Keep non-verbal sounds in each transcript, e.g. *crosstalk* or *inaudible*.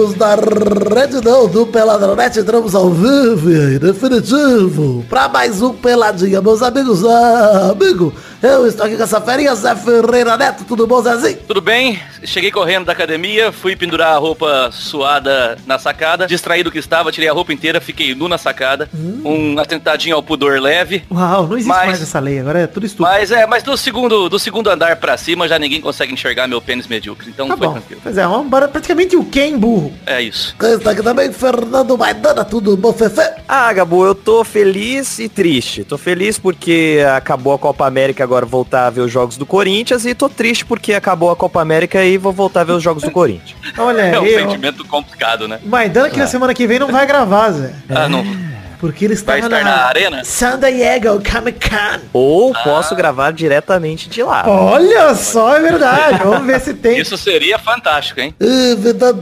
amigos da Rede Não do Peladronete, entramos ao vivo e definitivo para mais um Peladinha, meus amigos. Ah, amigo, eu estou aqui com essa ferinha, Zé Ferreira Neto, tudo bom, Zezinho? Tudo bem? Cheguei correndo da academia, fui pendurar a roupa suada na sacada, distraído que estava, tirei a roupa inteira, fiquei nu na sacada, hum. um atentadinho ao pudor leve. Uau, não existe mas, mais essa lei, agora é tudo estúpido. Mas é, mas do segundo, do segundo andar pra cima já ninguém consegue enxergar meu pênis medíocre, então tá foi bom. tranquilo. Pois é, um, praticamente o Ken burro. É isso. Está aqui também Fernando Maidana, tudo bom, Fefe? Ah, Gabu, eu tô feliz e triste. Tô feliz porque acabou a Copa América, agora voltar a ver os jogos do Corinthians e tô triste porque acabou a Copa América e vou voltar a ver os jogos do Corinthians. Olha, é um eu... sentimento complicado, né? Maidana que é. na semana que vem não vai gravar, Zé. Ah, não. Porque ele estava na, na, arena? San Diego Comic Con. Ou ah. posso gravar diretamente de lá. Olha só, é verdade. Vamos ver se tem. Isso seria fantástico, hein?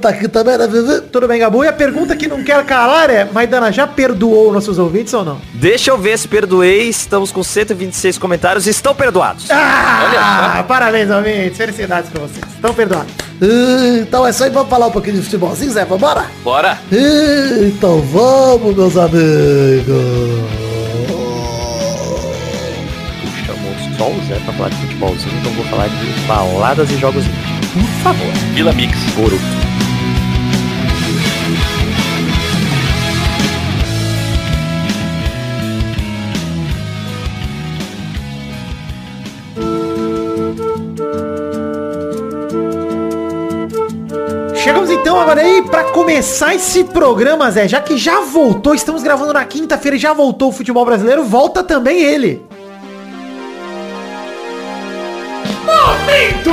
tá aqui também, né, Tudo bem, Gabu? E a pergunta que não quer calar é, Maidana, já perdoou nossos ouvintes ou não? Deixa eu ver se perdoei. Estamos com 126 comentários. Estão perdoados. Ah, parabéns, ouvintes. Felicidades pra vocês. Estão perdoados. Então é só ir, vamos falar um pouquinho de futebolzinho, Zé? Vambora? Bora! Então vamos, meus amigos. Chamou só o Zé pra falar de futebolzinho, então vou falar de baladas e jogos Por favor. Vila Mix. Boruto. Agora aí para começar esse programa, Zé. Já que já voltou, estamos gravando na quinta-feira e já voltou o futebol brasileiro, volta também ele. Momento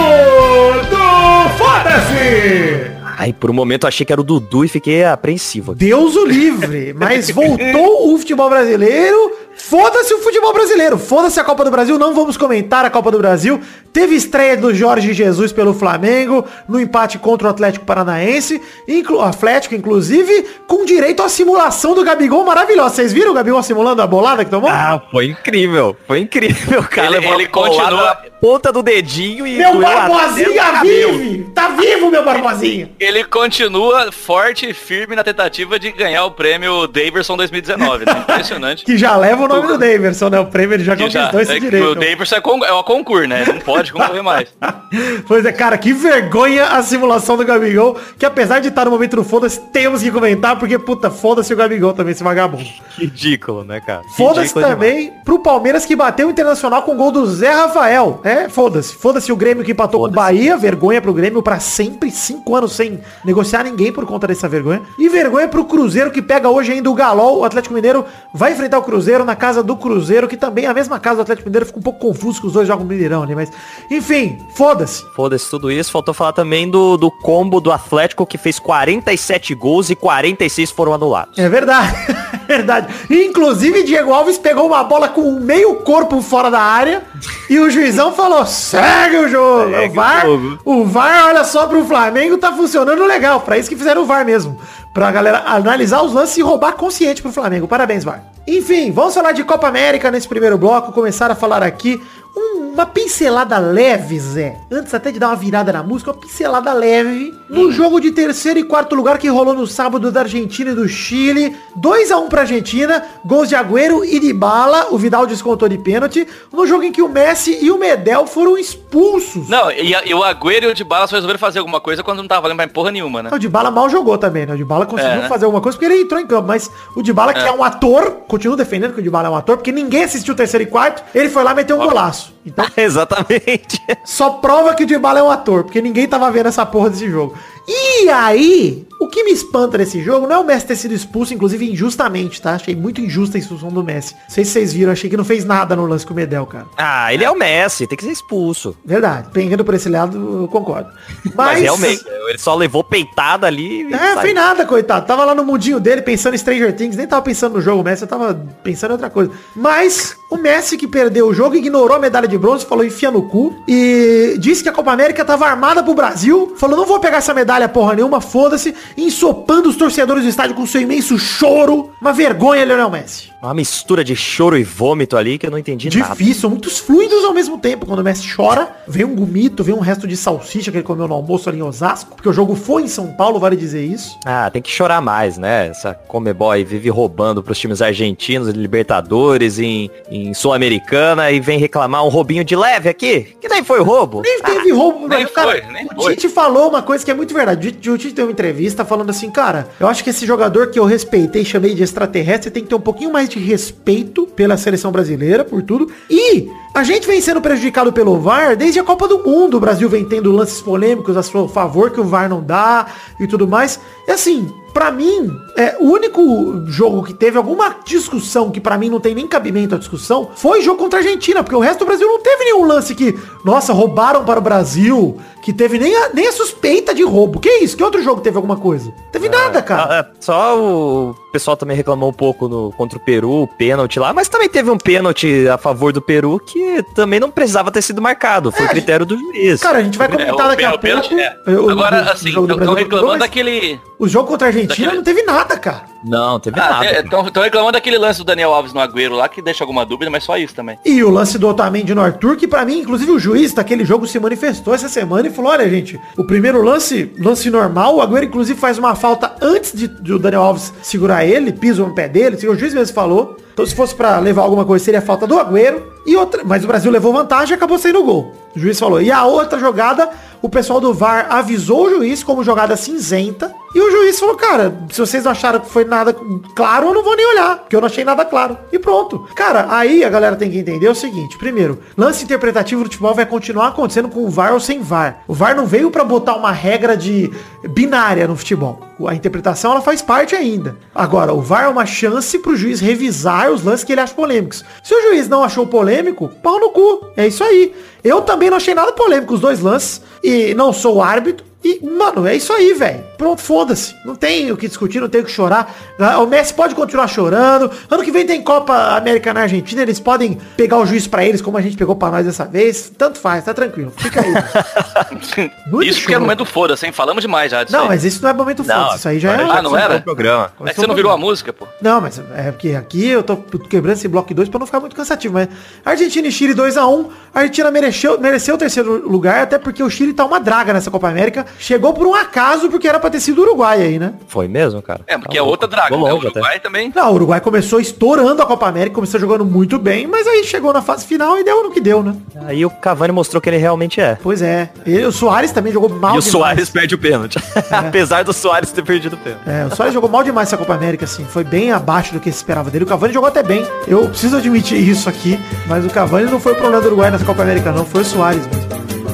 do Foda-se! Ai, por um momento achei que era o Dudu e fiquei apreensivo. Deus o livre, mas voltou o futebol brasileiro Foda-se o futebol brasileiro, foda-se a Copa do Brasil, não vamos comentar a Copa do Brasil. Teve estreia do Jorge Jesus pelo Flamengo, no empate contra o Atlético Paranaense, inclu Atlético, inclusive, com direito à simulação do Gabigol maravilhosa. Vocês viram o Gabigol simulando a bolada que tomou? Ah, foi incrível, foi incrível, cara. Ele, ele continua... ponta do dedinho e... Meu Barbosinha vive! Tá vivo, meu Barbosinha! Ele continua forte e firme na tentativa de ganhar o prêmio Daverson 2019, né? Impressionante. *laughs* que já leva o nome do Daverson, né? O prêmio ele já conquistou esse é direito. O Daverson é, con é uma concurso, né? Não pode concorrer mais. *laughs* pois é, cara, que vergonha a simulação do Gabigol, que apesar de estar no momento do foda-se, temos que comentar, porque, puta, foda-se o Gabigol também, esse vagabundo. Ridículo, né, cara? Foda-se também demais. pro Palmeiras que bateu o Internacional com o gol do Zé Rafael. É, foda-se. Foda-se o Grêmio que empatou com o Bahia, vergonha pro Grêmio para sempre, cinco anos sem negociar ninguém por conta dessa vergonha. E vergonha pro Cruzeiro que pega hoje ainda o Galol, o Atlético Mineiro vai enfrentar o Cruzeiro na casa do Cruzeiro, que também é a mesma casa do Atlético Mineiro. Fica um pouco confuso que os dois jogam Mineirão ali, mas... Enfim, foda-se. Foda-se tudo isso. Faltou falar também do, do combo do Atlético, que fez 47 gols e 46 foram anulados. É verdade. *laughs* É verdade. Inclusive, Diego Alves pegou uma bola com meio corpo fora da área e o juizão falou, segue o jogo. Segue o, VAR, o, o VAR, olha só, pro Flamengo tá funcionando legal. Pra isso que fizeram o VAR mesmo. Pra galera analisar os lances e roubar consciente pro Flamengo. Parabéns, VAR. Enfim, vamos falar de Copa América nesse primeiro bloco. Começar a falar aqui uma pincelada leve, Zé. Antes até de dar uma virada na música, uma pincelada leve no hum. jogo de terceiro e quarto lugar que rolou no sábado da Argentina e do Chile. 2 a 1 pra Argentina, gols de Agüero e de Bala, o Vidal descontou de pênalti, no jogo em que o Messi e o Medel foram expulsos. Não, e, e o Agüero e o de Bala só resolveram fazer alguma coisa quando não tava valendo pra porra nenhuma, né? O de Bala mal jogou também, né? O de Bala conseguiu é. fazer alguma coisa porque ele entrou em campo, mas o de Bala, é. que é um ator, continuo defendendo que o de Bala é um ator, porque ninguém assistiu o terceiro e quarto, ele foi lá meter um golaço. Então, *laughs* Exatamente. Só prova que o Dybala é um ator, porque ninguém tava vendo essa porra desse jogo. E aí, o que me espanta nesse jogo não é o Messi ter sido expulso, inclusive injustamente, tá? Achei muito injusta a expulsão do Messi. Não sei se vocês viram, achei que não fez nada no lance com o Medel, cara. Ah, ele é o Messi, tem que ser expulso. Verdade, pegando por esse lado, eu concordo. *laughs* Mas, Mas realmente, ele só levou peitada ali. É, foi nada, coitado. Tava lá no mundinho dele pensando em Stranger Things, nem tava pensando no jogo, Messi tava pensando em outra coisa. Mas o Messi que perdeu o jogo ignorou a medalha de de bronze, falou enfia no cu. E disse que a Copa América tava armada pro Brasil. Falou, não vou pegar essa medalha porra nenhuma, foda-se. Ensopando os torcedores do estádio com seu imenso choro. Uma vergonha, Lionel Messi. Uma mistura de choro e vômito ali que eu não entendi nada. Difícil, muitos fluidos ao mesmo tempo. Quando o Messi chora, vem um gomito, vem um resto de salsicha que ele comeu no almoço ali em Osasco. Porque o jogo foi em São Paulo, vale dizer isso. Ah, tem que chorar mais, né? Essa Comebol aí vive roubando pros times argentinos, Libertadores, em, em Sul-Americana e vem reclamar um roubinho de leve aqui. Que daí foi roubo? Nem teve roubo, nem cara, foi, nem o foi. Tite falou uma coisa que é muito verdade. O Tite deu uma entrevista falando assim, cara, eu acho que esse jogador que eu respeitei chamei de extraterrestre tem que ter um pouquinho mais de respeito pela seleção brasileira, por tudo. E a gente vem sendo prejudicado pelo VAR desde a Copa do Mundo. O Brasil vem tendo lances polêmicos a seu favor que o VAR não dá e tudo mais. E assim, Pra mim, é, o único jogo que teve alguma discussão que pra mim não tem nem cabimento à discussão foi o jogo contra a Argentina, porque o resto do Brasil não teve nenhum lance que, nossa, roubaram para o Brasil, que teve nem a, nem a suspeita de roubo. Que isso? Que outro jogo teve alguma coisa? Teve nada, cara. Ah, é, Só o pessoal também reclamou um pouco no, contra o Peru, o pênalti lá, mas também teve um pênalti a favor do Peru que também não precisava ter sido marcado. Foi É, critério do juiz. Cara, a gente vai É, comentar o daqui a pênalti, pouco. é. o- o- Agora, o assim, estão reclamando mas daquele... O jogo contra a Argentina daquele- não teve nada, cara. Não, teve nada. Estão reclamando daquele lance do Daniel Alves no Agüero lá, que deixa alguma dúvida, mas só isso também. E o lance do Otamendi no Arthur, que pra mim, inclusive o juiz daquele jogo se manifestou essa semana e falou, olha gente, o primeiro lance, lance normal, o Agüero inclusive faz uma falta antes de, de o Daniel Alves segurar ele, pisa no pé dele, o juiz mesmo falou. Então se fosse pra levar alguma coisa, seria falta do Agüero. E outra, mas o Brasil levou vantagem e acabou saindo o gol. O juiz falou. E a outra jogada, o pessoal do VAR avisou o juiz como jogada cinzenta. E o juiz falou, cara, se vocês acharam que foi nada claro, eu não vou nem olhar, porque eu não achei nada claro. E pronto. Cara, aí a galera tem que entender o seguinte. Primeiro, lance interpretativo do futebol vai continuar acontecendo com o VAR ou sem VAR. O VAR não veio pra botar uma regra de binária no futebol. A interpretação ela faz parte ainda. Agora, o VAR é uma chance pro juiz revisar os lances que ele acha polêmicos. Se o juiz não achou polêmico, pau no cu. É isso aí. Eu também não achei nada polêmico os dois lances. E não sou árbitro. E, mano, é isso aí, velho. Pronto, foda-se. Não tem o que discutir, não tem o que chorar. Ah, O Messi pode continuar chorando. Ano que vem tem Copa América na Argentina. Eles podem pegar o juiz pra eles, como a gente pegou pra nós dessa vez. Tanto faz, tá tranquilo. Fica aí. *laughs* Isso que é momento foda-se, hein? Falamos demais já Não, aí. mas isso não é momento foda Isso aí já é... Ah, não era? programa. É que você não virou a música, pô. Não, mas é porque aqui eu tô quebrando esse bloco 2 pra não ficar muito cansativo. Mas Argentina e Chile 2x1. A Argentina mereceu, mereceu o terceiro lugar, até porque o Chile tá uma draga nessa Copa América. Chegou por um acaso, porque era pra ter sido o Uruguai aí, né? Foi mesmo, cara? É, porque Tá é outra draga. Né? O longe até. Uruguai também. Não, o Uruguai começou estourando a Copa América, começou jogando muito bem, mas aí chegou na fase final e deu no que deu, né? Aí o Cavani mostrou que ele realmente é. Pois é. E o Soares também jogou mal e o. Soares perde o pênalti. *laughs* Apesar do Soares ter perdido o pênalti. É, o Soares jogou mal demais essa Copa América, assim. Foi bem abaixo do que se esperava dele. O Cavani jogou até bem. Eu preciso admitir isso aqui. Mas o Cavani não foi o problema do Uruguai nessa Copa América, não. Foi o Soares mesmo.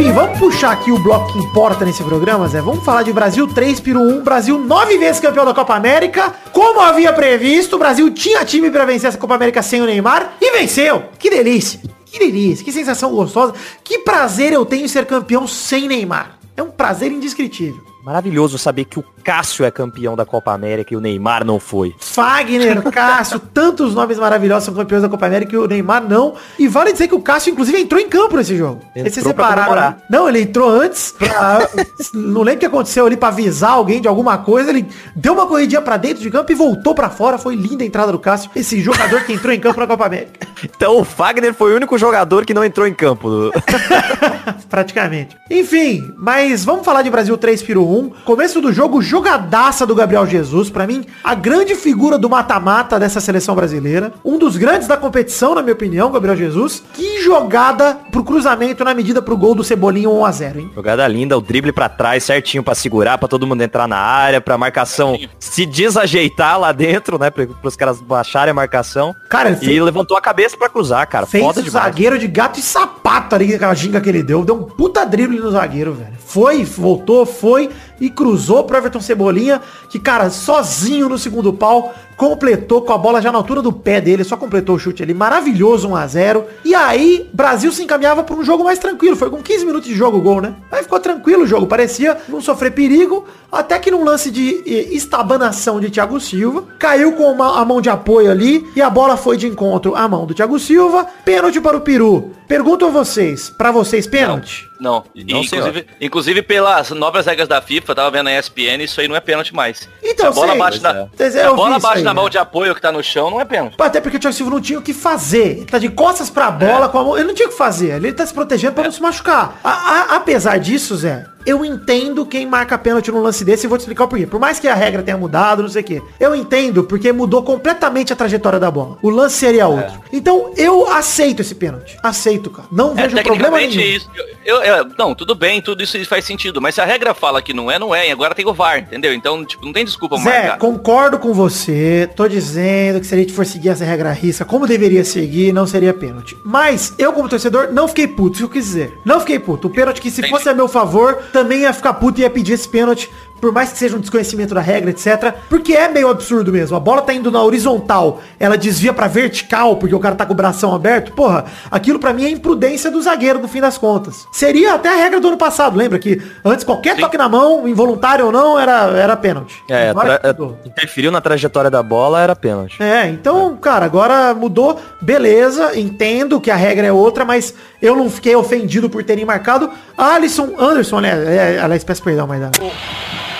Vamos puxar aqui o bloco que importa nesse programa, Zé. Vamos falar de Brasil 3 Peru 1. Brasil nove vezes campeão da Copa América. Como havia previsto, o Brasil tinha time pra vencer essa Copa América sem o Neymar e venceu. Que delícia. Que delícia. Que sensação gostosa. Que prazer eu tenho em ser campeão sem Neymar. É um prazer indescritível. Maravilhoso saber que o Cássio é campeão da Copa América e o Neymar não foi. Fagner, *laughs* Cássio, tantos nomes maravilhosos são campeões da Copa América e o Neymar não. E vale dizer que o Cássio, inclusive, entrou em campo nesse jogo. Eles se Entrou separaram. comemorar. né? Não, ele entrou antes pra... *laughs* não lembro o que aconteceu ali pra avisar alguém de alguma coisa. Ele deu uma corridinha pra dentro de campo e voltou pra fora. Foi linda a entrada do Cássio. Esse jogador que entrou em campo na Copa América. *laughs* Então o Fagner foi o único jogador que não entrou em campo. Praticamente. Enfim, mas vamos falar de Brasil 3 Piro 1. Começo do jogo, jogadaça do Gabriel Jesus. Pra mim, a grande figura do mata-mata dessa seleção brasileira. Um dos grandes da competição, na minha opinião, Gabriel Jesus. Que jogada pro cruzamento na medida pro gol do Cebolinha 1x0, hein? Jogada linda, o drible pra trás, certinho pra segurar, pra todo mundo entrar na área, pra marcação se desajeitar lá dentro, né? Pra, pros caras baixarem a marcação. Cara, E fez, levantou a cabeça pra cruzar, cara. fez Foda demais. zagueiro de gato e sapato ali, aquela ginga que ele deu. Deu um puta drible no zagueiro, velho. Foi, voltou, foi. E cruzou pro Everton Cebolinha, que, cara, sozinho no segundo pau, completou com a bola já na altura do pé dele, só completou o chute ali, maravilhoso 1 a 0 E aí, Brasil se encaminhava para um jogo mais tranquilo, foi com 15 minutos de jogo o gol, né? Aí ficou tranquilo o jogo, parecia não sofrer perigo, até que num lance de estabanação de Thiago Silva, caiu com uma, a mão de apoio ali e a bola foi de encontro à mão do Thiago Silva, pênalti para o Peru. Pergunto a vocês, para vocês pênalti? Não, Não, inclusive, inclusive pelas novas regras da FIFA, tava vendo na ESPN, isso aí não é pênalti mais. Então, se a bola sei. bate na, é. É, a eu bola bate aí, na mão né? de apoio que tá no chão, não é pênalti. Até porque o Thiago Silva não tinha o que fazer. Ele tá de costas pra bola com a mão. Ele não tinha o que fazer. Ele tá se protegendo pra não se machucar. A- a- apesar disso, Zé, eu entendo quem marca pênalti num lance desse e vou te explicar o porquê. Por mais que a regra tenha mudado, não sei o quê. Eu entendo porque mudou completamente a trajetória da bola. O lance seria outro. Então eu aceito esse pênalti. Aceito, cara. Não É, vejo problema nenhum. isso. Eu, eu- não, tudo bem, tudo isso faz sentido. Mas se a regra fala que não é, não é. E agora tem o VAR, entendeu? Então, tipo, não tem desculpa Zé, marcar. concordo com você. Tô dizendo que se a gente for seguir essa regra risca, como deveria seguir, não seria pênalti. Mas eu, como torcedor, não fiquei puto, que eu quis dizer. Não fiquei puto. O pênalti que se Entendi. fosse a meu favor, também ia ficar puto e ia pedir esse pênalti. Por mais que seja um desconhecimento da regra, etc. Porque é meio absurdo mesmo. A bola tá indo na horizontal, ela desvia pra vertical, porque o cara tá com o bração aberto. Porra, aquilo pra mim é imprudência do zagueiro, no fim das contas. Seria até a regra do ano passado, lembra? Que antes qualquer Sim. toque na mão, involuntário ou não, era, era pênalti. É, Agora interferiu na trajetória da bola, era pênalti. É, então, cara, agora mudou, beleza, entendo que a regra é outra, mas eu não fiquei ofendido por terem marcado. Alisson Anderson, né? É, aliás, peço perdão, mas...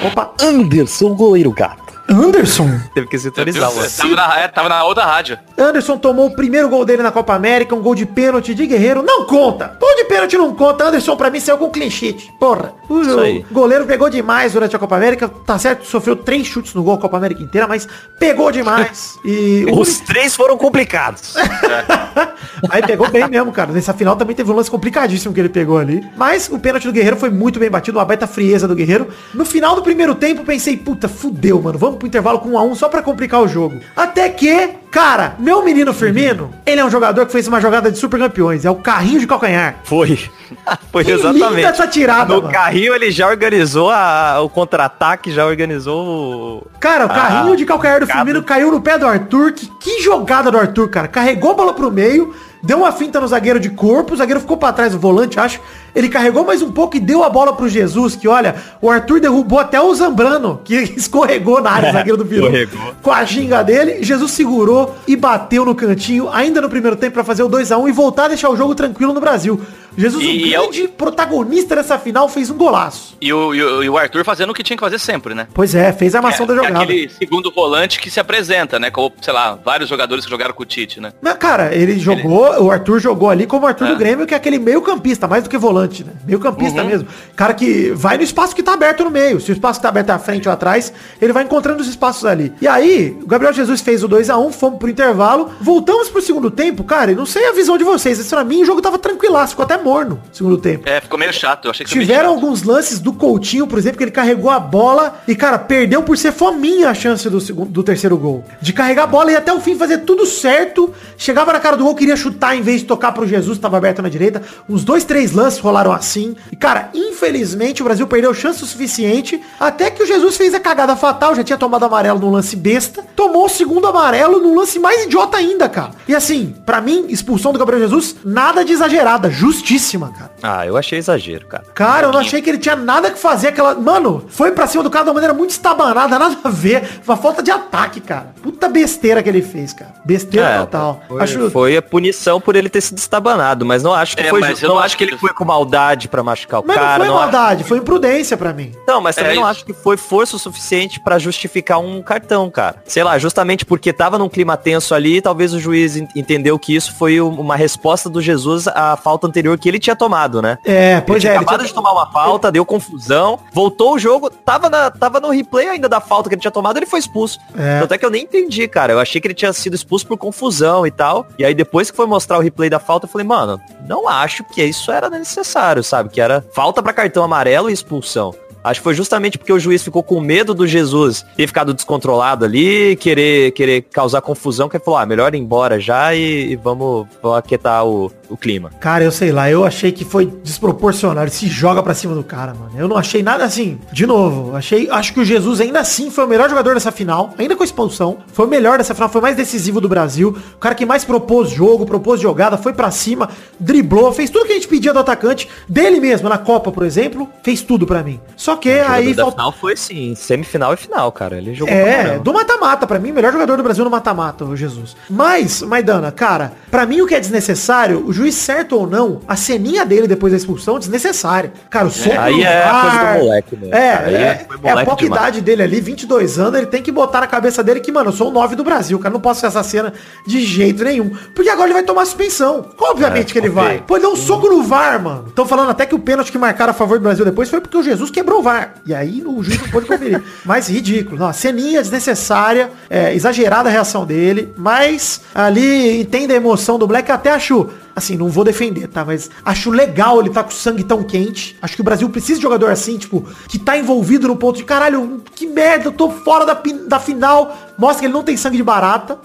Opa, Anderson, goleiro gato. Anderson? Teve que se autorizar, mano. Tava na, é, tava na outra rádio. Anderson tomou o primeiro gol dele na Copa América, um gol de pênalti de Guerreiro. Não conta! Gol de pênalti não conta. Anderson, pra mim, saiu com clean sheet. Porra. O, Isso aí. o goleiro pegou demais durante a Copa América. Tá certo, sofreu três chutes no gol a Copa América inteira, mas pegou demais. E *laughs* Os três foram complicados. *laughs* Aí pegou bem mesmo, cara. Nessa final também teve um lance complicadíssimo que ele pegou ali. Mas o pênalti do Guerreiro foi muito bem batido, uma baita frieza do Guerreiro. No final do primeiro tempo, pensei, puta, fudeu, mano. Vamos pro intervalo com 1 a 1 só pra complicar o jogo. Até que, cara, meu menino Firmino, ele é um jogador que fez uma jogada de super campeões. É o carrinho de calcanhar. Foi. *laughs* Foi Que exatamente. linda essa tirada, No mano. carrinho ele já organizou a- o contra-ataque, já organizou o... Cara, o carrinho Ah, de calcanhar do Firmino caiu no pé do Arthur. Que, que jogada do Arthur, cara. Carregou a bola pro meio, deu uma finta no zagueiro de corpo, o zagueiro ficou pra trás do volante, acho. Ele carregou mais um pouco e deu a bola pro Jesus, que olha, o Arthur derrubou até o Zambrano, que *laughs* escorregou na área, o zagueiro do. Escorregou. Com a ginga dele, Jesus segurou e bateu no cantinho, ainda no primeiro tempo, pra fazer o 2 a 1 e voltar a deixar o jogo tranquilo no Brasil. Jesus, E um é o- grande protagonista dessa final, fez um golaço. E o, e o- e o Arthur fazendo o que tinha que fazer sempre, né? Pois é, fez a armação É, da é jogada. aquele segundo volante que se apresenta, né? Como, sei lá, vários jogadores que jogaram com o Tite, né? Mas, cara, ele jogou, o Arthur jogou ali como o Arthur É. do Grêmio, que é aquele meio campista, mais do que volante, né? Meio campista Uhum. mesmo. Cara que vai no espaço que tá aberto no meio. Se o espaço que tá aberto é à frente ou atrás, ele vai encontrando os espaços ali. E aí, o Gabriel Jesus fez o 2 a 1 fomos pro intervalo, voltamos pro segundo tempo, cara, e não sei a visão de vocês, mas pra mim o jogo tava tranquilaço, ficou até morno no segundo tempo. É, ficou meio chato. Eu achei que Tiveram alguns lances do Coutinho, por exemplo, que ele carregou a bola e, cara, perdeu por ser fominha a chance do, segundo, do terceiro gol. De carregar a bola e até o fim fazer tudo certo. Chegava na cara do gol, queria chutar em vez de tocar pro Jesus, tava aberto na direita. Uns dois, três lances rolaram assim. E, cara, infelizmente o Brasil perdeu chance o suficiente. Até que o Jesus fez a cagada fatal, já tinha tomado amarelo num lance besta. Tomou o segundo amarelo num lance mais idiota ainda, cara. E assim, pra mim, expulsão do Gabriel Jesus, nada de exagerada, justíssima, cara. Ah, eu achei exagero, cara. Cara, eu não achei que ele tinha nada que fazer aquela. Mano, foi pra cima do cara de uma maneira muito estabanada, nada a ver. Uma falta de ataque, cara. Puta besteira que ele fez, cara. Besteira É, total. Foi, Acho. foi a punição por ele ter sido estabanado, mas não acho que É, foi. mas ju- eu não não acho que ele foi com maldade pra machucar o Mas cara. não foi não acho- maldade, foi imprudência pra mim. Não, mas também É não isso. acho que foi força o suficiente pra justificar um cartão, cara. Sei lá, justamente porque tava num clima tenso ali, talvez o juiz en- entendeu que isso foi um- uma resposta do Jesus à falta anterior que ele tinha tomado, né? É, pois ele é. tinha ele acabado tinha- de tomar uma falta, deu confusão, voltou o jogo, tava, na, tava no replay ainda da falta que ele tinha tomado, ele foi expulso. É. Tanto é que eu nem entendi, cara. Eu achei que ele tinha sido expulso por confusão e tal. E aí depois que foi mostrar o replay da falta, eu falei, mano, não acho que isso era necessário, sabe? Que era falta pra cartão amarelo e expulsão. Acho que foi justamente porque o juiz ficou com medo do Jesus ter ficado descontrolado ali, querer, querer causar confusão, que ele falou, ah, melhor ir embora já e, e vamos, vamos aquietar o, o clima. Cara, eu sei lá, eu achei que foi desproporcional. Ele se joga pra cima do cara, mano. Eu não achei nada assim. De novo, achei, acho que o Jesus ainda assim foi o melhor jogador dessa final, ainda com a expulsão. Foi o melhor dessa final, foi o mais decisivo do Brasil. O cara que mais propôs jogo, propôs jogada, foi pra cima, driblou, fez tudo que a gente pedia do atacante, dele mesmo, na Copa, por exemplo, fez tudo pra mim. Só que O aí faltou. final foi sim, semifinal e final, cara. Ele jogou É, do mata-mata, pra mim, melhor jogador do Brasil no mata-mata, o Jesus. Mas, Maidana, cara, pra mim o que é desnecessário, o juiz certo ou não, a ceninha dele depois da expulsão, desnecessária. Cara, o soco Aí no é a coisa do moleque mesmo, É, cara. Aí é, foi é a pouca idade dele ali, 22 anos, ele tem que botar na cabeça dele que, mano, eu sou o 9 do Brasil, cara, não posso fazer essa cena de jeito nenhum. Porque agora ele vai tomar suspensão. Obviamente É, que ele ok. vai. Pô, ele deu um soco no VAR, mano. Estão falando até que o pênalti que marcaram a favor do Brasil depois foi porque o Jesus quebrou o VAR. E aí o juiz não pôde conferir. *laughs* mas ridículo. Não, ceninha desnecessária, é, exagerada a reação dele, mas ali entende a emoção do Black, até acho assim, não vou defender, tá? Mas acho legal ele tá com o sangue tão quente. Acho que o Brasil precisa de jogador assim, tipo, que tá envolvido no ponto de caralho, que merda, eu tô fora da, da final. Mostra que ele não tem sangue de barata.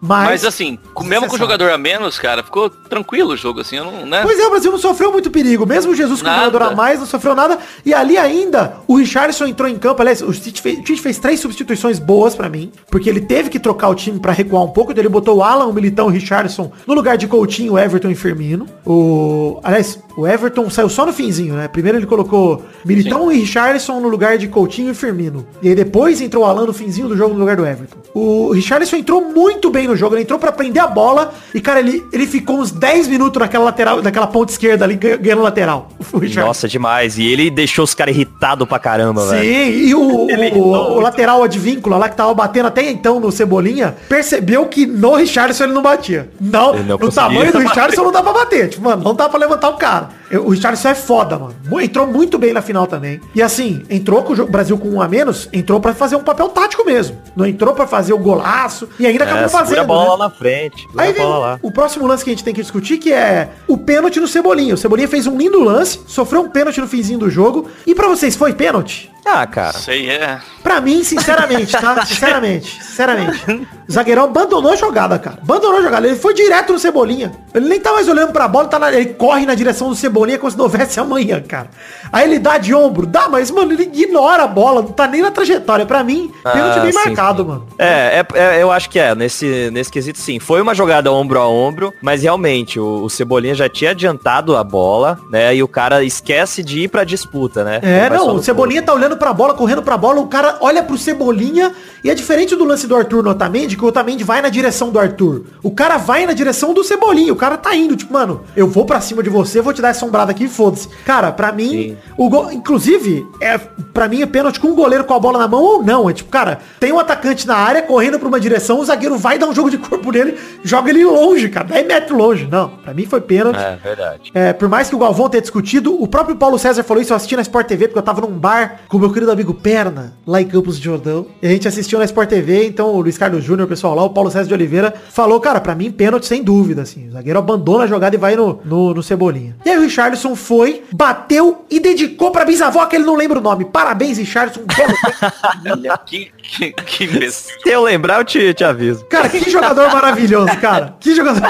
Mas, Mas assim, com- mesmo com o jogador a menos, cara, ficou tranquilo o jogo, assim, eu não, né? Pois é, o Brasil não sofreu muito perigo. Mesmo o Jesus com o jogador a mais, não sofreu nada. E ali ainda, o Richardson entrou em campo. Aliás, o Tite fez, o Tite fez três substituições boas pra mim. Porque ele teve que trocar o time pra recuar um pouco. Então ele botou o Alan, o Militão e o Richardson no lugar de Coutinho, Everton e Firmino. O, aliás, o Everton saiu só no finzinho, né? Primeiro ele colocou Militão e Richardson no lugar de Coutinho e Firmino. E aí depois entrou o Alan no finzinho do jogo no lugar do Everton. O Richardson entrou muito bem no jogo. Ele entrou pra prender a bola. E, cara, ele, ele ficou uns 10 minutos naquela lateral, naquela ponta esquerda ali, ganha- ganhando lateral. *laughs* Nossa, demais. E ele deixou os caras irritados pra caramba, Sim, velho. e o, *laughs* o, o lateral advíncula lá que tava batendo até então no Cebolinha, percebeu que no Richardson ele não batia. Não, Ele não no tamanho do *laughs* Richardson não dá pra bater. Tipo, mano, não dá pra levantar o cara. Eu- O Richardson é foda, mano. Entrou muito bem na final também. E assim, entrou com o Brasil com um a menos, entrou pra fazer um papel tático mesmo. Não entrou pra fazer o golaço e ainda acabou É, segura fazendo. a bola né? lá na frente. Aí a vem bola lá. o próximo lance que a gente tem que discutir, que é o pênalti no Cebolinha. O Cebolinha fez um lindo lance, sofreu um pênalti no finzinho do jogo. E pra vocês, foi pênalti? Ah, cara. Isso aí é. Pra mim, sinceramente, tá? *laughs* Sinceramente, sinceramente. O zagueirão abandonou a jogada, cara. Abandonou a jogada. Ele foi direto no Cebolinha. Ele nem tá mais olhando pra bola, tá na- ele corre na direção do Cebolinha como se não houvesse amanhã, cara. Aí ele dá de ombro. Dá, mas, mano, ele ignora a bola. Não tá nem na trajetória. Pra mim, pênalti Ah, bem sim, marcado, sim. mano. É, é, é, eu acho que é, nesse, nesse quesito sim. Foi uma jogada ombro a ombro, mas realmente, o, o Cebolinha já tinha adiantado a bola, né? E o cara esquece de ir pra disputa, né? É, não, o Cebolinha tá olhando pra bola, correndo pra bola, o cara olha pro Cebolinha e é diferente do lance do Arthur no Otamendi, que o Otamendi vai na direção do Arthur. O cara vai na direção do Cebolinha, o cara tá indo, tipo, mano, eu vou pra cima de você, vou te dar essa sombrada aqui foda-se. Cara, pra mim, Sim. o gol, inclusive, é, pra mim é pênalti com um goleiro com a bola na mão ou não. É tipo, cara, tem um atacante na área correndo pra uma direção, o zagueiro vai dar um jogo de corpo nele, joga ele longe, cara, 10 metros longe. Não, pra mim foi pênalti. É, verdade. É, por mais que o Galvão tenha discutido, o próprio Paulo César falou isso, eu assisti na Sport TV, porque eu tava num bar com o meu querido amigo Perna, lá em Campos de Jordão. E a gente assistiu na Sport TV, então o Luiz Carlos Júnior, o pessoal lá, o Paulo César de Oliveira, falou, cara, pra mim, pênalti sem dúvida, assim. O zagueiro abandona a jogada e vai no, no, no Cebolinha. E aí o Richardson foi, bateu e dedicou pra bisavó, que ele não lembra o nome. Parabéns, Richardson. Belo- Que, que, que imbecil. Se eu lembrar, eu te, te aviso. Cara, que jogador maravilhoso, cara. Que jogador.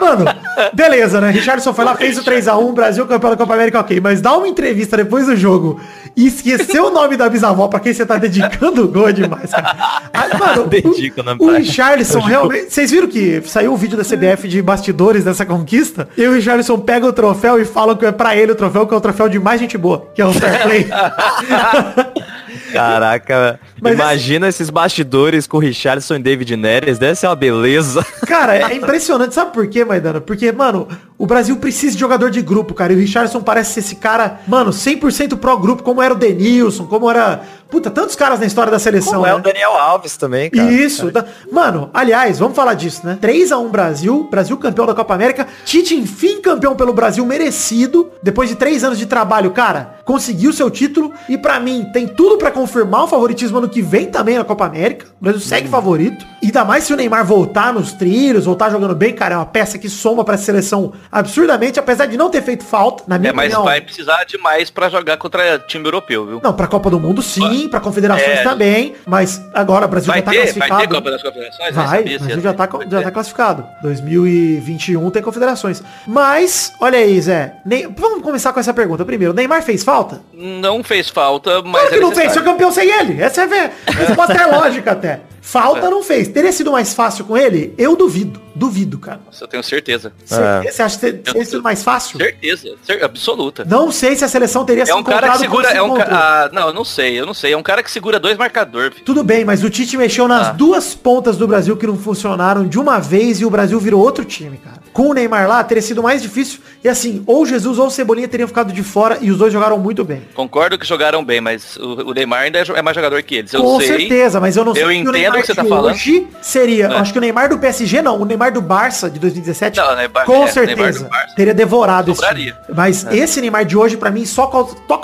Mano, beleza, né? Richardson foi lá, fez o 3x1, Brasil campeão da Copa América, ok. Mas dá uma entrevista depois do jogo e esquecer o nome da bisavó pra quem você tá dedicando o gol é demais, cara. Ah, mano, Dedica o nome o, o Richardson realmente... Vocês viram que saiu o vídeo da CBF de bastidores dessa conquista? E o Richardson pega o troféu e fala que é pra ele o troféu, que é o troféu de mais gente boa, que é o Fair Play. *laughs* Caraca, Mas imagina esses bastidores com o Richardson e David Neres, deve ser uma beleza. Cara, é *laughs* impressionante. Sabe por quê, Maidana? Porque, mano, o Brasil precisa de jogador de grupo, cara. E o Richardson parece ser esse cara, mano, 100% pró-grupo, como era o Denilson, como era... Puta, tantos caras na história da seleção, Como é né? o Daniel Alves também, cara. Isso. da- Mano, aliás, vamos falar disso, né? 3x1 Brasil, Brasil campeão da Copa América. Tite, enfim, campeão pelo Brasil, merecido. Depois de três anos de trabalho, cara, conseguiu seu título. E pra mim, tem tudo pra confirmar o favoritismo ano que vem também na Copa América. O Brasil segue favorito. Ainda mais se o Neymar voltar nos trilhos, voltar jogando bem, cara, é uma peça que soma pra seleção absurdamente, apesar de não ter feito falta, na minha É, mas opinião. vai precisar demais pra jogar contra time europeu, viu? Não, pra Copa do Mundo sim, pra Confederações É. também, mas agora o Brasil Vai já tá ter, vai classificado. ter Copa das Confederações? Vai, Nem o Brasil já tá, Vai já tá classificado. 2021 tem confederações. Mas, olha aí, Zé. Ney- Vamos começar com essa pergunta. Primeiro, Neymar fez falta? Não fez falta, mas Claro que é não fez, necessário. campeão sem ele. Essa é a resposta é lógica até. Falta não fez. Teria sido mais fácil com ele? Eu duvido. Duvido, cara. Nossa, eu tenho certeza. Você, É. você acha que ter- teria sido mais fácil? Certeza, cer- absoluta. Não sei se a seleção teria É um cara que segura, se é um ca... ah, não, eu não sei, eu não sei. É um cara que segura dois marcadores. Tudo bem, mas o Tite mexeu nas Ah. duas pontas do Brasil que não funcionaram de uma vez e o Brasil virou outro time, cara. Com o Neymar lá, teria sido mais difícil. E assim, ou Jesus ou o Cebolinha teriam ficado de fora e os dois jogaram muito bem. Concordo que jogaram bem, mas o, o Neymar ainda é é mais jogador que eles. Eu Com sei. certeza, mas eu não sei Eu entendo Neymar o que você tá de falando. hoje seria. É. Acho que o Neymar do PSG não, o Neymar do Barça de 2017, Não, Neymar- com é, certeza, teria devorado time. Mas esse Neymar de hoje, pra mim, só,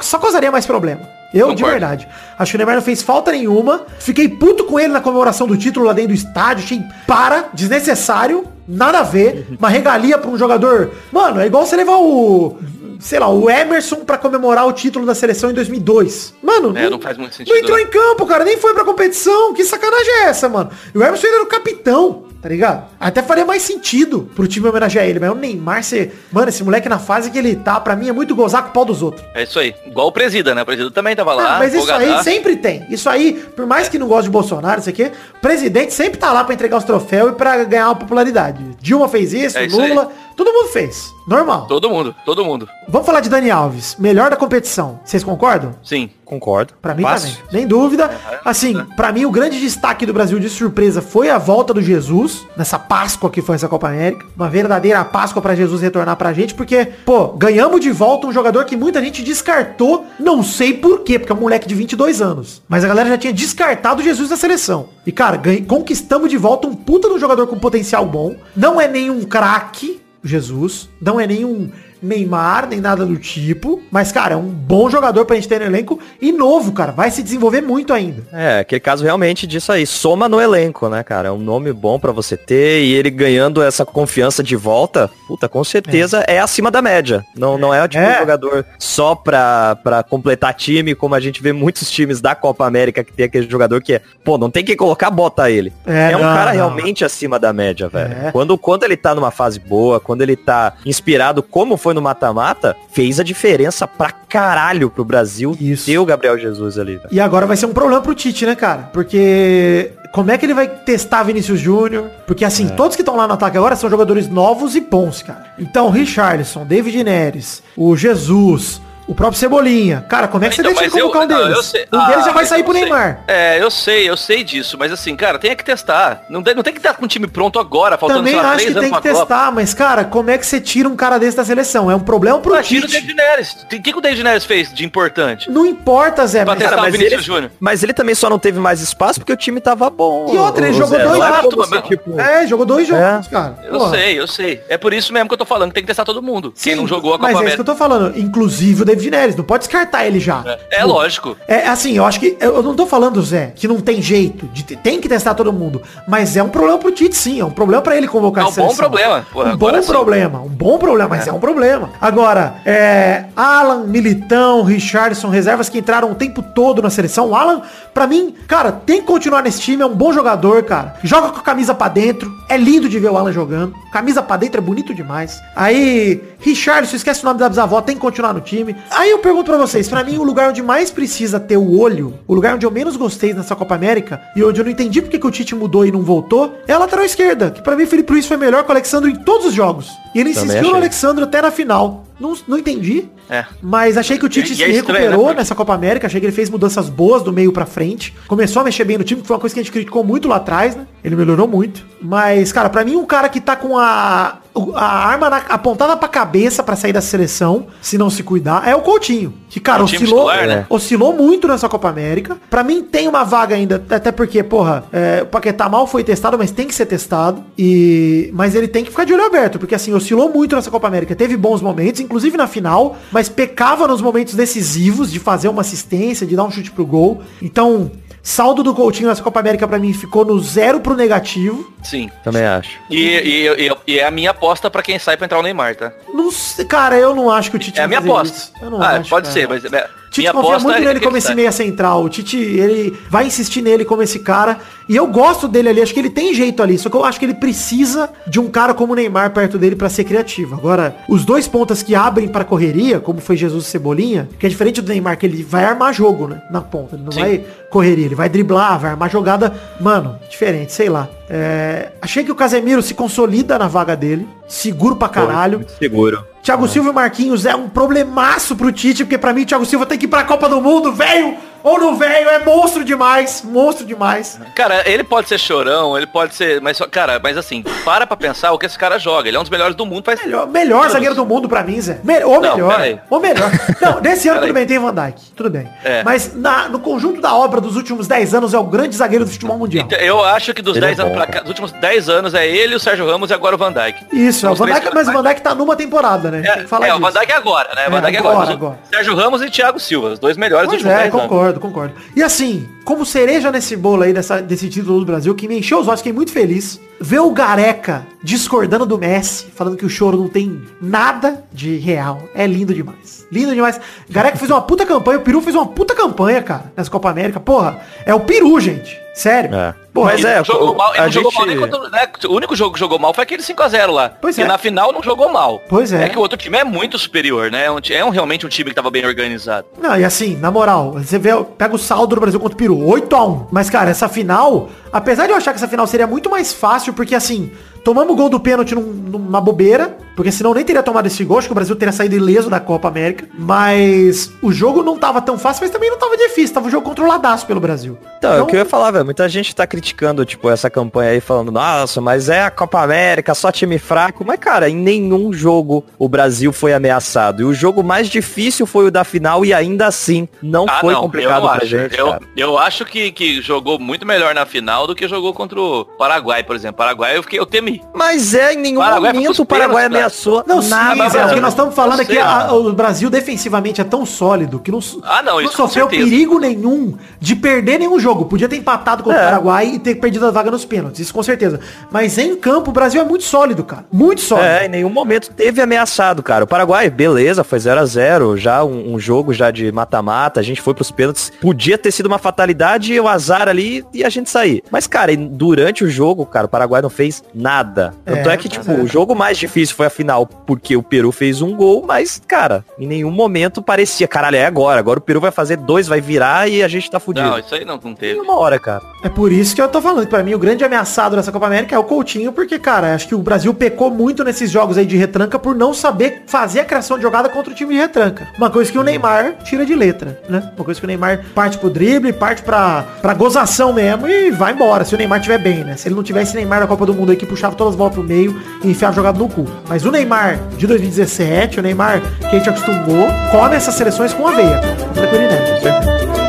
só causaria mais problema. Eu, de Concordo. verdade. Acho que o Neymar não fez falta nenhuma. Fiquei puto com ele na comemoração do título lá dentro do estádio. Achei para, desnecessário, nada a ver. Uma regalia pra um jogador. Mano, é igual você levar o. Sei lá, o Emerson pra comemorar o título da seleção em 2002. Mano, É, não faz muito sentido, Não entrou né? em campo, cara. Nem foi pra competição. Que sacanagem é essa, mano? E o Emerson ainda era o capitão. Tá ligado? Até faria mais sentido pro time homenagear ele. Mas o Neymar, você... Mano, esse moleque na fase que ele tá, pra mim, é muito gozar com o pau dos outros. É isso aí. Igual o Presida, né? O Presida também tava lá. Ah, mas isso aí sempre tem. Isso aí, por mais que não goste de Bolsonaro, isso aqui, o presidente sempre tá lá pra entregar os troféus e pra ganhar uma popularidade. Dilma fez isso, É isso Lula, todo mundo fez. Normal. Todo mundo, todo mundo. Vamos falar de Dani Alves, melhor da competição. Vocês concordam? Sim. Concordo. Pra mim Fácil. também. Nem dúvida. Assim, pra mim o grande destaque do Brasil de surpresa foi a volta do Jesus, nessa Páscoa que foi essa Copa América. Uma verdadeira Páscoa pra Jesus retornar pra gente, porque, pô, ganhamos de volta um jogador que muita gente descartou, não sei por quê, porque é um moleque de 22 anos. Mas a galera já tinha descartado o Jesus da seleção. E, cara, ganha- conquistamos de volta um puta de um jogador com potencial bom. Não é nenhum craque, Jesus. Não é nenhum Neymar, nem nada do tipo. Mas, cara, é um bom jogador pra gente ter no elenco e novo, cara. Vai se desenvolver muito ainda. É, aquele caso realmente disso aí. Soma no elenco, né, cara? É um nome bom pra você ter e ele ganhando essa confiança de volta, puta, com certeza é, acima da média. Não, não é o tipo É. de jogador só pra, pra completar time, como a gente vê muitos times da Copa América que tem aquele jogador que é, pô, não tem que colocar, bota ele. É, É, um não, cara não. realmente acima da média, velho. É. Quando, quando ele tá numa fase boa, quando ele tá inspirado como foi no mata-mata, fez a diferença pra caralho pro Brasil Isso. ter o Gabriel Jesus ali, velho. E agora vai ser um problema pro Tite, né, cara? Porque como é que ele vai testar Vinícius Júnior? Porque assim, É. todos que estão lá no ataque agora são jogadores novos e bons, cara. Então, Richarlison, David Neres, o Jesus, o próprio Cebolinha. Cara, como é que você Então, deixa ele eu- convocar um não, deles? eu sei- Um deles já Ah, vai sair pro sei. Neymar. É, eu sei, eu sei disso, mas assim, cara, tem que testar. Não tem, não tem que estar com o time pronto agora, faltando Também sei lá, acho que tem que pra Copa. testar, mas, cara, como é que você tira um cara desse da seleção? É um problema pro Ah, tira o Tite. David Neres. O que, que o David Neres fez de importante? Não importa, Zé. Pra mas- testar Cara, o mas Vinícius ele- Júnior. Mas ele também só não teve mais espaço porque o time tava bom. E outra, ele jogou Zé. dois Não é jogos. se, tipo, É, jogou dois jogos, cara. Eu Porra. sei, eu sei. É por isso mesmo que eu tô falando que tem que testar todo mundo. Quem Sim, não jogou a Copa Mas é isso que eu tô falando. Inclusive o David Neres. Não pode descartar ele já. É, Tipo, lógico. É assim, eu acho que. Eu não tô falando, Zé, que não tem jeito. De, tem que testar todo mundo. Mas é um problema pro Tite, sim. É um problema pra ele convocar É a um bom problema. Pô, um bom sim. problema. Um bom problema, mas é. um problema. Agora, é, Alan, Militão, Richardson, reservas que entraram o tempo todo na seleção. O Alan, pra mim, cara, tem que continuar nesse time. É um bom jogador, cara. Joga com a camisa pra dentro. É lindo de ver o Alan jogando. Camisa pra dentro é bonito demais. Aí, Richardson, esquece o nome da bisavó, tem que continuar no time. Aí eu pergunto pra vocês, pra mim o lugar onde mais precisa ter o olho, o lugar onde eu menos gostei nessa Copa América, e onde eu não entendi porque que o Tite mudou e não voltou, é a lateral esquerda, que pra mim o Felipe Luiz foi melhor que o Alexandre em todos os jogos. E ele insistiu no. Alexandre até na final. Não, não entendi. É. Mas achei que o Tite E- e se é estranho, recuperou né? nessa Copa América. Achei que ele fez mudanças boas do meio pra frente. Começou a mexer bem no time, que foi uma coisa que a gente criticou muito lá atrás, né? Ele melhorou muito. Mas, cara, pra mim um cara que tá com a, a arma na- apontada pra cabeça pra sair da seleção, se não se cuidar, é o Coutinho. Que, cara, É oscilou, titular, né? oscilou muito nessa Copa América. Pra mim tem uma vaga ainda, até porque, porra, é, o Paquetá mal foi testado, mas tem que ser testado. E Mas ele tem que ficar de olho aberto, porque assim, oscilou muito nessa Copa América. Teve bons momentos, inclusive na final, mas pecava nos momentos decisivos de fazer uma assistência, de dar um chute pro gol. Então, saldo do Coutinho nessa Copa América pra mim ficou no zero pro negativo. Sim. Também acho. E, e, e- e é a minha aposta pra quem sai pra entrar o Neymar, tá? Não sei, cara, eu não acho que o Tite É a minha aposta. isso. Eu não Ah, acho, pode cara. ser, mas é, Tite minha confia muito é nele como esse meia central. O Tite, ele vai insistir nele como esse cara. E eu gosto dele ali, acho que ele tem jeito ali. Só que eu acho que ele precisa de um cara como o Neymar perto dele pra ser criativo. Agora, os dois pontas que abrem pra correria, como foi Jesus e Cebolinha, que é diferente do Neymar, que ele vai armar jogo, né? Na ponta. Ele não Sim. vai correria, ele vai driblar, vai armar jogada. Mano, diferente, sei lá. É, achei que o Casemiro se consolida na vaga dele. Seguro pra caralho. Muito seguro. Thiago Silva e Marquinhos é um problemaço pro Tite, porque pra mim o Thiago Silva tem que ir pra Copa do Mundo, velho ou não velho, é monstro demais, monstro demais. Cara, ele pode ser chorão, ele pode ser. Mas, só- cara, mas assim, para pra pensar o que esse cara joga. Ele é um dos melhores do mundo, faz. Melhor, melhor zagueiro do mundo pra mim, Zé. Me- ou Não, melhor. Ou melhor. Não, nesse ano *laughs* tudo bem, tem Van Dijk. Tudo bem. É. Mas na- no conjunto da obra dos últimos 10 anos é o grande zagueiro do futebol mundial. Então, Eu acho que dos Ele é 10 anos pra cara. cá, dos últimos 10 anos é ele, o Sérgio Ramos e agora o Van Dijk. Isso, é o Van Dijk, mas o Van Dijk tá numa temporada, né? É, Tem que falar é, o. Van Dijk é agora, né? O Van É, Dijk é agora, agora. agora. Sérgio Ramos e Thiago Silva, os dois melhores Pois dos últimos é, 10 anos. Concordo, concordo. E assim, como cereja nesse bolo aí dessa, desse título do Brasil, que me encheu os olhos, fiquei muito feliz. Ver o Gareca discordando do Messi, falando que o choro não tem nada de real. É lindo demais. Lindo demais. Gareca fez uma puta campanha, o Peru fez uma puta campanha, cara, nessa Copa América. Porra, é o Peru, gente. Sério. É. Porra, Mas Ele é, jogou o- mal, ele a não jogou mal gente- nem contra, né? O único jogo que jogou mal foi aquele 5x0 lá. Pois e é. na final não jogou mal. Pois é. É que o outro time é muito superior, né? É, um, é um- realmente um time que tava bem organizado. Não, e assim, na moral, você vê, pega o saldo do Brasil contra o Peru, 8x1. Mas, cara, essa final, apesar de eu achar que essa final seria muito mais fácil, porque assim, tomamos o gol do pênalti num- numa bobeira, porque senão nem teria tomado esse gol, acho que o Brasil teria saído ileso da Copa América. Mas o jogo não tava tão fácil, mas também não tava difícil, tava um jogo controladaço pelo Brasil. Então, é o que eu ia falar, velho. Muita gente tá criticando, tipo, essa campanha aí, falando, nossa, mas é a Copa América, só time fraco. Mas, cara, em nenhum jogo o Brasil foi ameaçado. E o jogo mais difícil foi o da final e ainda assim não foi complicado Ah, eu não pra acho. gente, eu, cara. eu acho que, que jogou muito melhor na final do que jogou contra o Paraguai, por exemplo. Paraguai eu fiquei, eu temi. Mas é, em nenhum Paraguai foi momento o Paraguai pênaltis, Não, sim, nada. Zé, o que nós estamos falando Eu é a- o Brasil defensivamente é tão sólido que não, Ah, não, não sofreu perigo nenhum de perder nenhum jogo. Podia ter empatado contra o É. Paraguai e ter perdido a vaga nos pênaltis, isso com certeza. Mas em campo o Brasil é muito sólido, cara. Muito sólido. É, em nenhum momento teve ameaçado, cara. O Paraguai, beleza, foi 0 a 0 já um, um jogo já de mata-mata, a gente foi pros pênaltis. Podia ter sido uma fatalidade e o azar ali e a gente sair. Mas, cara, durante o jogo, cara, o Paraguai não fez nada. Tanto É, é, que, tipo, é. o jogo mais difícil foi a final, porque o Peru fez um gol, mas, cara, em nenhum momento parecia, caralho, é agora. Agora o Peru vai fazer dois, vai virar e a gente tá fudido. Não, isso aí não, não Em teve. uma hora, cara. É por isso que eu tô falando. que Pra mim, o grande ameaçado dessa Copa América é o Coutinho, porque, cara, acho que o Brasil pecou muito nesses jogos aí de retranca por não saber fazer a criação de jogada contra o time de retranca. Uma coisa que o Neymar tira de letra, né? Uma coisa que o Neymar parte pro drible, parte pra, pra gozação mesmo e vai embora, se o Neymar tiver bem, né? Se ele não tivesse Neymar na Copa do Mundo aí que puxava todas as bolas pro meio e enfiava jogado no cu. Mas o Neymar de 2017, o Neymar que a gente acostumou, come essas seleções com aveia. Com tranquilidade.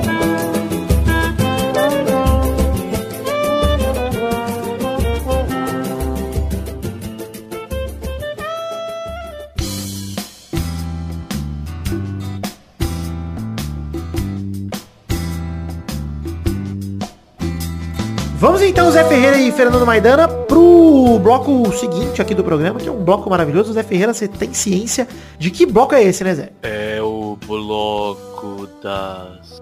Vamos então, Zé Ferreira e Fernando Maidana, pro bloco seguinte aqui do programa, que é um bloco maravilhoso. Zé Ferreira, você tem ciência de que bloco é esse, né, Zé? É o bloco das.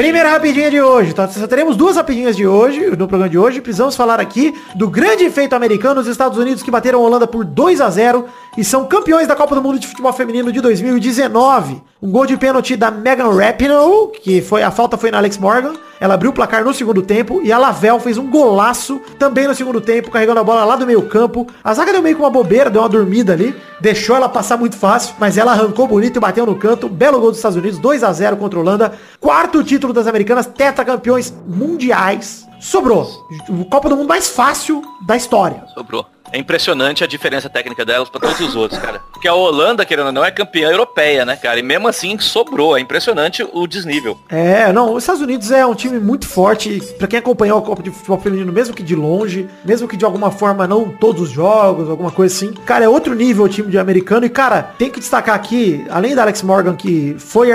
Primeira rapidinha de hoje. Só teremos duas rapidinhas de hoje, no programa de hoje. Precisamos falar aqui do grande feito americano, os Estados Unidos que bateram a Holanda por 2 a 0 e são campeões da Copa do Mundo de Futebol Feminino de 2019. Um gol de pênalti da Megan Rapinoe, que foi a falta foi na Alex Morgan. Ela abriu o placar no segundo tempo e a Lavelle fez um golaço também no segundo tempo, carregando a bola lá do meio campo. A zaga deu meio com uma bobeira, deu uma dormida ali, deixou ela passar muito fácil, mas ela arrancou bonito e bateu no canto. Belo gol dos Estados Unidos, 2 a 0 contra a Holanda. Quarto título das americanas, tetracampeões mundiais. Sobrou. O Copa do Mundo mais fácil da história. Sobrou. É impressionante a diferença técnica delas pra todos os outros, cara. Porque a Holanda, querendo ou não, é campeã europeia, né, cara? E mesmo assim sobrou. É impressionante o desnível. É, não, os Estados Unidos é um time muito forte. Pra quem acompanhou a Copa de Futebol Feminino, mesmo que de longe, mesmo que de alguma forma não todos os jogos, alguma coisa assim. Cara, é outro nível o time de americano. E, cara, tem que destacar aqui, além da Alex Morgan, que foi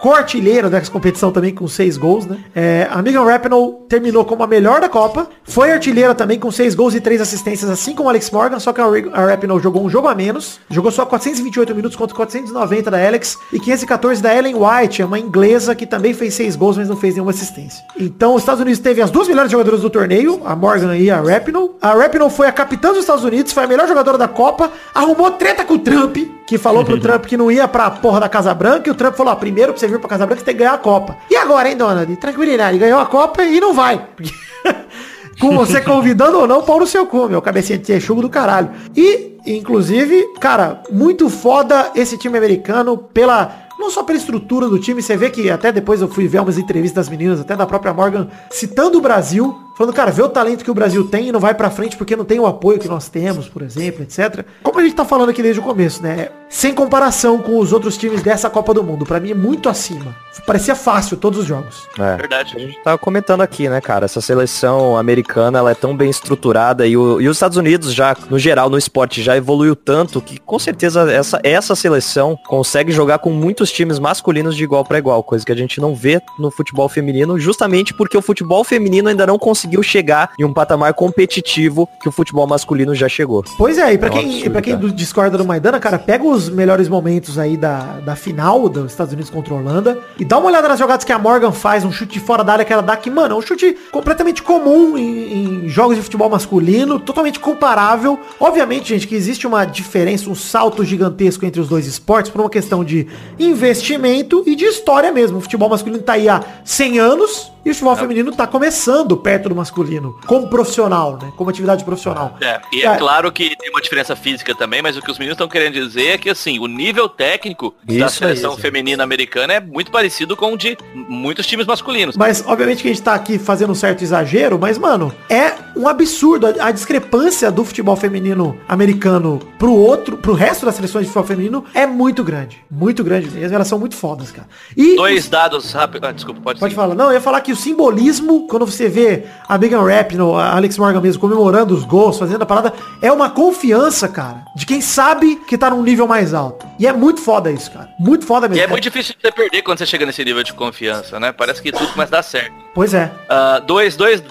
co-artilheira dessa competição também com seis gols, né? É, a Megan Rapinoe terminou como a melhor da Copa, foi artilheira também com seis gols e três assistências, assim como Alex Morgan, só que a Rapinoe jogou um jogo a menos, jogou só 428 minutos contra 490 da Alex e 514 da Ellen White, é uma inglesa que também fez seis gols, mas não fez nenhuma assistência. Então os Estados Unidos teve as duas melhores jogadoras do torneio, a Morgan e a Rapinoe. A Rapinoe foi a capitã dos Estados Unidos, foi a melhor jogadora da Copa, arrumou treta com o Trump, que falou pro *laughs* Trump que não ia pra porra da Casa Branca, e o Trump falou, ó, primeiro pra você vir pra Casa Branca, você tem que ganhar a Copa. E agora, hein, Donald? Tranquilidade, ganhou a Copa e não vai. *laughs* Com você convidando ou não, pau no seu cu, meu cabecinha de texugo do caralho. E, inclusive, cara, muito foda esse time americano pela... Não só pela estrutura do time, você vê que até depois eu fui ver umas entrevistas das meninas, até da própria Morgan, citando o Brasil, falando, cara, vê o talento que o Brasil tem e não vai pra frente porque não tem o apoio que nós temos, por exemplo, etc. Como a gente tá falando aqui desde o começo, né? Sem comparação com os outros times dessa Copa do Mundo, pra mim é muito acima. Parecia fácil todos os jogos. É. Verdade. A gente tava comentando aqui, né, cara? Essa seleção americana, ela é tão bem estruturada e, o- e os Estados Unidos já, no geral, no esporte, já evoluiu tanto que, com certeza, essa, essa seleção consegue jogar com muitos times masculinos de igual para igual, coisa que a gente não vê no futebol feminino, justamente porque o futebol feminino ainda não conseguiu chegar em um patamar competitivo que o futebol masculino já chegou. Pois é, e pra É quem, absurdo, e pra quem discorda do Maidana, cara, pega os melhores momentos aí da, da final dos Estados Unidos contra a Holanda e dá uma olhada nas jogadas que a Morgan faz, um chute fora da área que ela dá, que, mano, é um chute completamente comum em, em jogos de futebol masculino, totalmente comparável. Obviamente, gente, que existe uma diferença, um salto gigantesco entre os dois esportes por uma questão de investimento e de história mesmo. O futebol masculino tá aí há 100 anos e o futebol feminino tá começando perto do masculino, como profissional, né? Como atividade profissional. É, e Cara, é claro que tem uma diferença física também, mas o que os meninos estão querendo dizer é que assim, o nível técnico da Isso seleção aí, Zé. feminina americana é muito parecido com o de muitos times masculinos. Mas, obviamente, que a gente tá aqui fazendo um certo exagero, mas, mano, é um absurdo a, a discrepância do futebol feminino americano pro outro, pro resto das seleções de futebol feminino é muito grande. Muito grande mesmo. Elas são muito fodas, cara. E. Dois dados rápidos. Ah, desculpa, pode, Pode seguir. falar. Não, eu ia falar que o simbolismo, quando você vê a Megan Rapinoe, a Alex Morgan mesmo, comemorando os gols, fazendo a parada, é uma confiança, cara, de quem sabe que tá num nível mais alto. E é muito foda isso, cara. Muito foda E mesmo. é muito difícil de você perder quando você chega nesse nível de confiança, né? Parece que tudo começa a dar certo. Pois é. Ah, dois, dois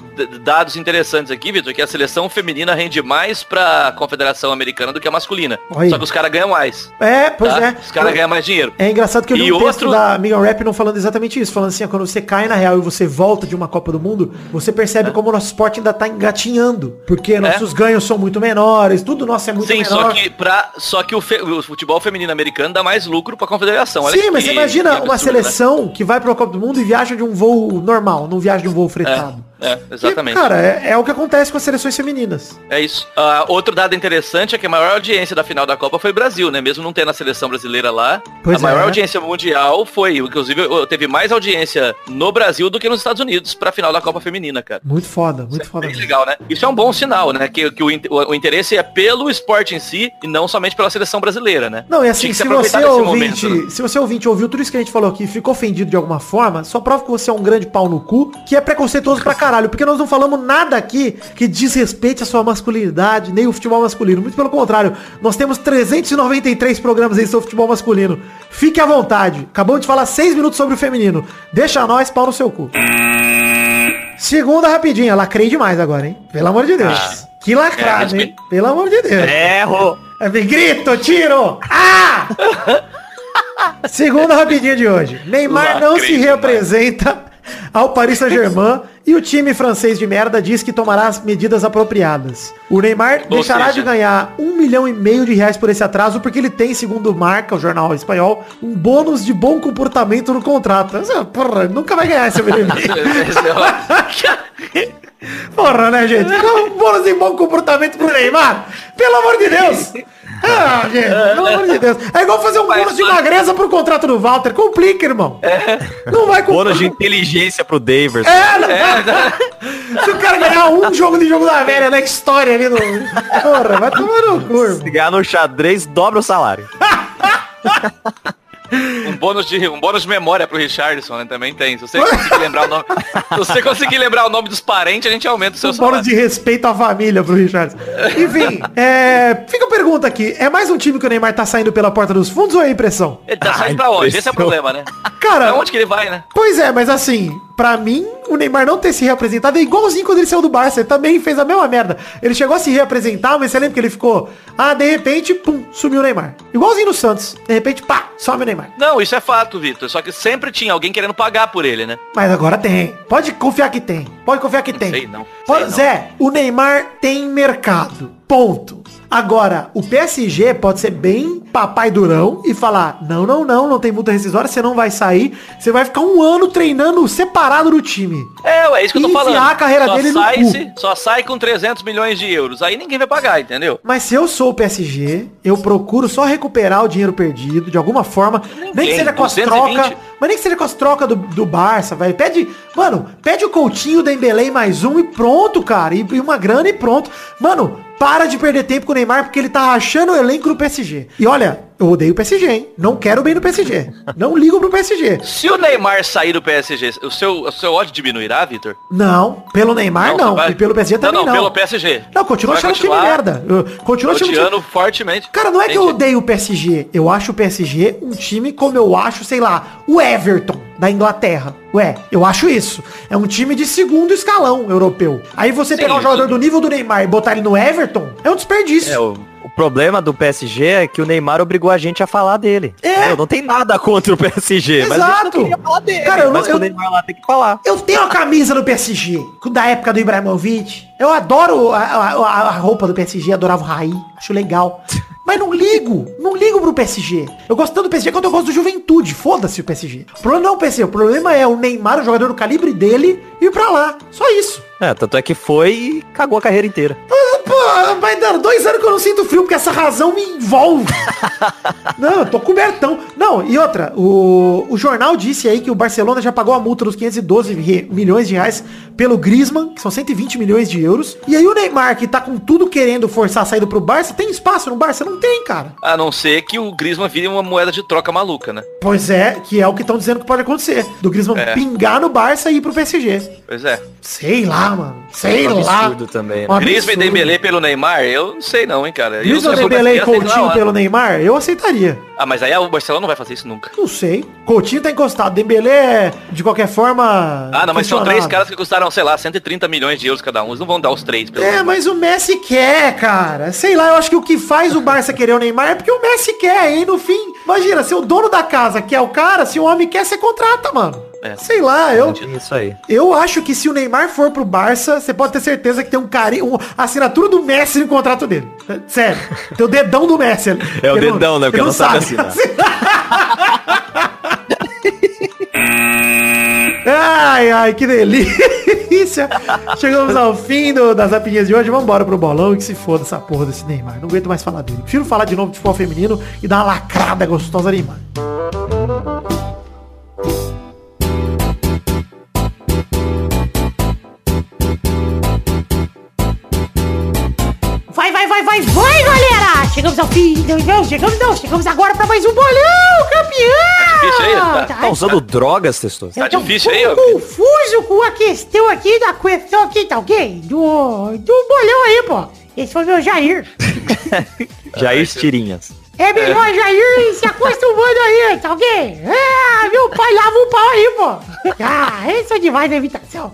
dados interessantes aqui, Vitor, que a seleção feminina rende mais pra Confederação Americana do que a masculina. Olha. Só que os caras ganham mais. É, pois tá? é. Os caras ganham mais dinheiro. É engraçado que eu li E um texto outro- da Megan Rapinoe falando exatamente isso, falando assim, quando você cai na real e você volta de uma Copa do Mundo, você percebe como o nosso esporte ainda tá engatinhando, porque nossos ganhos são muito menores, tudo nosso é muito É? Sim, menor. só que, pra, só que o, fe- o futebol feminino americano dá mais lucro pra confederação. Olha Sim, mas você imagina que uma absurdo, né? seleção que vai pra Copa do Mundo e viaja de um voo normal, não viaja de um voo fretado. É, exatamente. E, cara, é, é o que acontece com as seleções femininas. É isso. Ah, outro dado interessante é que a maior audiência da final da Copa foi o Brasil, né? Mesmo não tendo a seleção brasileira lá. Pois a maior é. audiência mundial foi, inclusive, teve mais audiência no Brasil do que nos Estados Unidos pra final da Copa Feminina, cara. Muito foda, muito foda. Bem mesmo. legal, né? Isso é um bom sinal, né? Que, que o, o- interesse é pelo esporte em si e não somente pela seleção brasileira, né? Não, e assim, se aproveitar você ouvinte, momento, né? se você ouvinte ouviu tudo isso que a gente falou aqui e ficou ofendido de alguma forma, só prova que você é um grande pau no cu, que é preconceituoso pra caralho, porque nós não falamos nada aqui que diz respeito à sua masculinidade, nem o futebol masculino. Muito pelo contrário, nós temos 393 programas aí sobre futebol masculino. Fique à vontade. Acabamos de falar 6 minutos sobre o feminino. Deixa nós, pau no seu cu. Segunda rapidinha, lacrei demais agora, hein? Pelo amor de Deus. Ah. que lacrado, É, hein? Pelo amor de Deus. Erro! É, grito, tiro! Ah! *laughs* Segunda rapidinha de hoje. Neymar não se Lacrei representa ao Paris Saint-Germain e o time francês de merda diz que tomará as medidas apropriadas. O Neymar Ou deixará seja- de ganhar um milhão e meio de reais por esse atraso porque ele tem, segundo marca, o jornal espanhol, um bônus de bom comportamento no contrato. Essa, Porra, nunca vai ganhar esse milhão e meio. *laughs* *laughs* Porra, né, gente? Um bônus de bom comportamento pro Neymar? Pelo amor de Deus! Ah, gente, pelo amor de Deus. É igual fazer um Mas bônus de magreza pro contrato do Walter. Complica, irmão. Não vai Bônus de complicar. inteligência pro Davis. É, não. *laughs* Se o cara ganhar um jogo de jogo da velha na história ali no... Porra, vai tomar no cu. Se ganhar no xadrez, dobra o salário. *laughs* Um bônus, de, um bônus de memória pro Richardson, né? Também tem. Se você conseguir lembrar o nome. Se você conseguir lembrar o nome dos parentes, a gente aumenta o seu Um bônus de respeito à família pro Richard. Enfim, é, fica pergunta aqui, é mais um time que o Neymar tá saindo pela porta dos fundos ou é impressão? Ele tá saindo Ai, pra onde? Esse é o problema, né? Cara, Pra onde que ele vai, né? Pois é, mas assim, pra mim, o Neymar não ter se reapresentado é igualzinho quando ele saiu do Barça. Ele também fez a mesma merda. Ele chegou a se reapresentar, mas você lembra que ele ficou... Ah, de repente, pum, sumiu o Neymar. Igualzinho no Santos. De repente, pá, some o Neymar. Não, isso é fato, Vitor. Só que sempre tinha alguém querendo pagar por ele, né? Mas agora tem. Pode confiar que tem. Pode confiar que tem. sei, não. Pode- Sei, não. Zé, o Neymar tem mercado. Ponto. Agora, o PSG pode ser bem papai durão e falar, não, não, não, não tem multa rescisória, você não vai sair, você vai ficar um ano treinando separado do time. É, ué, é isso que eu tô falando. a carreira só dele no sai cu. se- Só sai com 300 milhões de euros. Aí ninguém vai pagar, entendeu? Mas se eu sou o PSG, eu procuro só recuperar o dinheiro perdido, de alguma forma, nem que seja com as 220. trocas, mas nem que seja com as trocas do, do Barça, velho. Pede, mano, pede o Coutinho, Dembélé mais um e pronto, cara. E, e uma grana e pronto. Mano, para de perder tempo com o Neymar porque ele tá rachando o elenco do PSG. E olha, eu odeio o PSG, hein? Não quero bem no PSG. Não ligo pro PSG. Se o Neymar sair do PSG, o seu, o seu ódio diminuirá, Vitor? Não, pelo Neymar não, vai- e pelo PSG também não. Não, não, pelo PSG. Não, continua achando time continuar merda. Eu continuo achando time fortemente. Cara, não é que eu Entendi. odeio o PSG. Eu acho o PSG um time como eu acho, sei lá, o Everton da Inglaterra. Ué, eu acho isso. É um time de segundo escalão europeu. Aí você Sim, pegar um jogador do nível do Neymar e botar ele no Everton, é um desperdício. É, o, o problema do PSG é que o Neymar obrigou a gente a falar dele. É. Eu não tem nada contra o PSG, mas Exato. não queria falar dele. Cara, eu não- mas eu- o Neymar lá tem que falar. Eu tenho a camisa do PSG, da época do Ibrahimovic. Eu adoro a, a- a- a roupa do PSG, adorava o Raí, acho legal. Mas não ligo, não ligo pro PSG. Eu gosto tanto do PSG quanto eu gosto do Juventude, foda-se o PSG. O problema não é o PSG, o problema é o Neymar, o jogador do calibre dele, ir pra lá. Só isso. É, tanto é que foi e cagou a carreira inteira. Ah, Pô, vai dar dois anos que eu não sinto frio, porque essa razão me envolve. *laughs* não, eu tô cobertão. Não, e outra, o, o jornal disse aí que o Barcelona já pagou a multa dos 512 re- milhões de reais pelo Griezmann, que são 120 milhões de euros. E aí o Neymar, que tá com tudo querendo forçar a saída pro Barça, tem espaço no Barça? Não tem, cara. A não ser que o Griezmann vire uma moeda de troca maluca, né? Pois é, que é o que estão dizendo que pode acontecer. Do Griezmann É. pingar no Barça e ir pro PSG. Pois é. Sei lá, mano. Sei Um lá. absurdo também, né? Um Griezmann e absurdo. Pelo Neymar, eu não sei não, hein, cara. Se eu Dembélé e Coutinho pelo Neymar, eu aceitaria. Ah, mas aí o Barcelona não vai fazer isso nunca. Não sei. Coutinho tá encostado. Dembélé, de qualquer forma... Ah, não, mas são três caras que custaram, sei lá, 130 milhões de euros cada um. Eles não vão dar os três, pelo É, menos. mas o Messi quer, cara. Sei lá, eu acho que o que faz o Barça querer o Neymar é porque o Messi quer. E no fim, imagina, se o dono da casa quer o cara, se o homem quer, você contrata, mano. É. Sei lá, eu, Isso aí. eu acho que se o Neymar for pro Barça, você pode ter certeza que tem um carinho, um, a assinatura do Messi no contrato dele. É, Sério. Tem o dedão do Messi. ali. É o Ele dedão, né? Porque ele não sabe assinar. Ai, ai, que delícia. Chegamos ao fim do- das rapidinhas de hoje. Vamos embora pro bolão e que se foda essa porra desse Neymar. Não aguento mais falar dele. Prefiro falar de novo de futebol feminino e dar uma lacrada gostosa Neymar. Ao fim. Não, não, chegamos não. Chegamos agora pra mais um bolão, campeão! difícil aí, tá? Tá usando drogas, Testoso? Tá difícil aí, ó. confuso com a questão aqui da questão aqui, tá ok? Do, do bolão aí, pô. Esse foi meu Jair. *laughs* Jair Tirinhas. É melhor Jair se acostumando aí, tá ok? É, meu pai lava o pau aí, pô. Ah, isso é demais da imitação.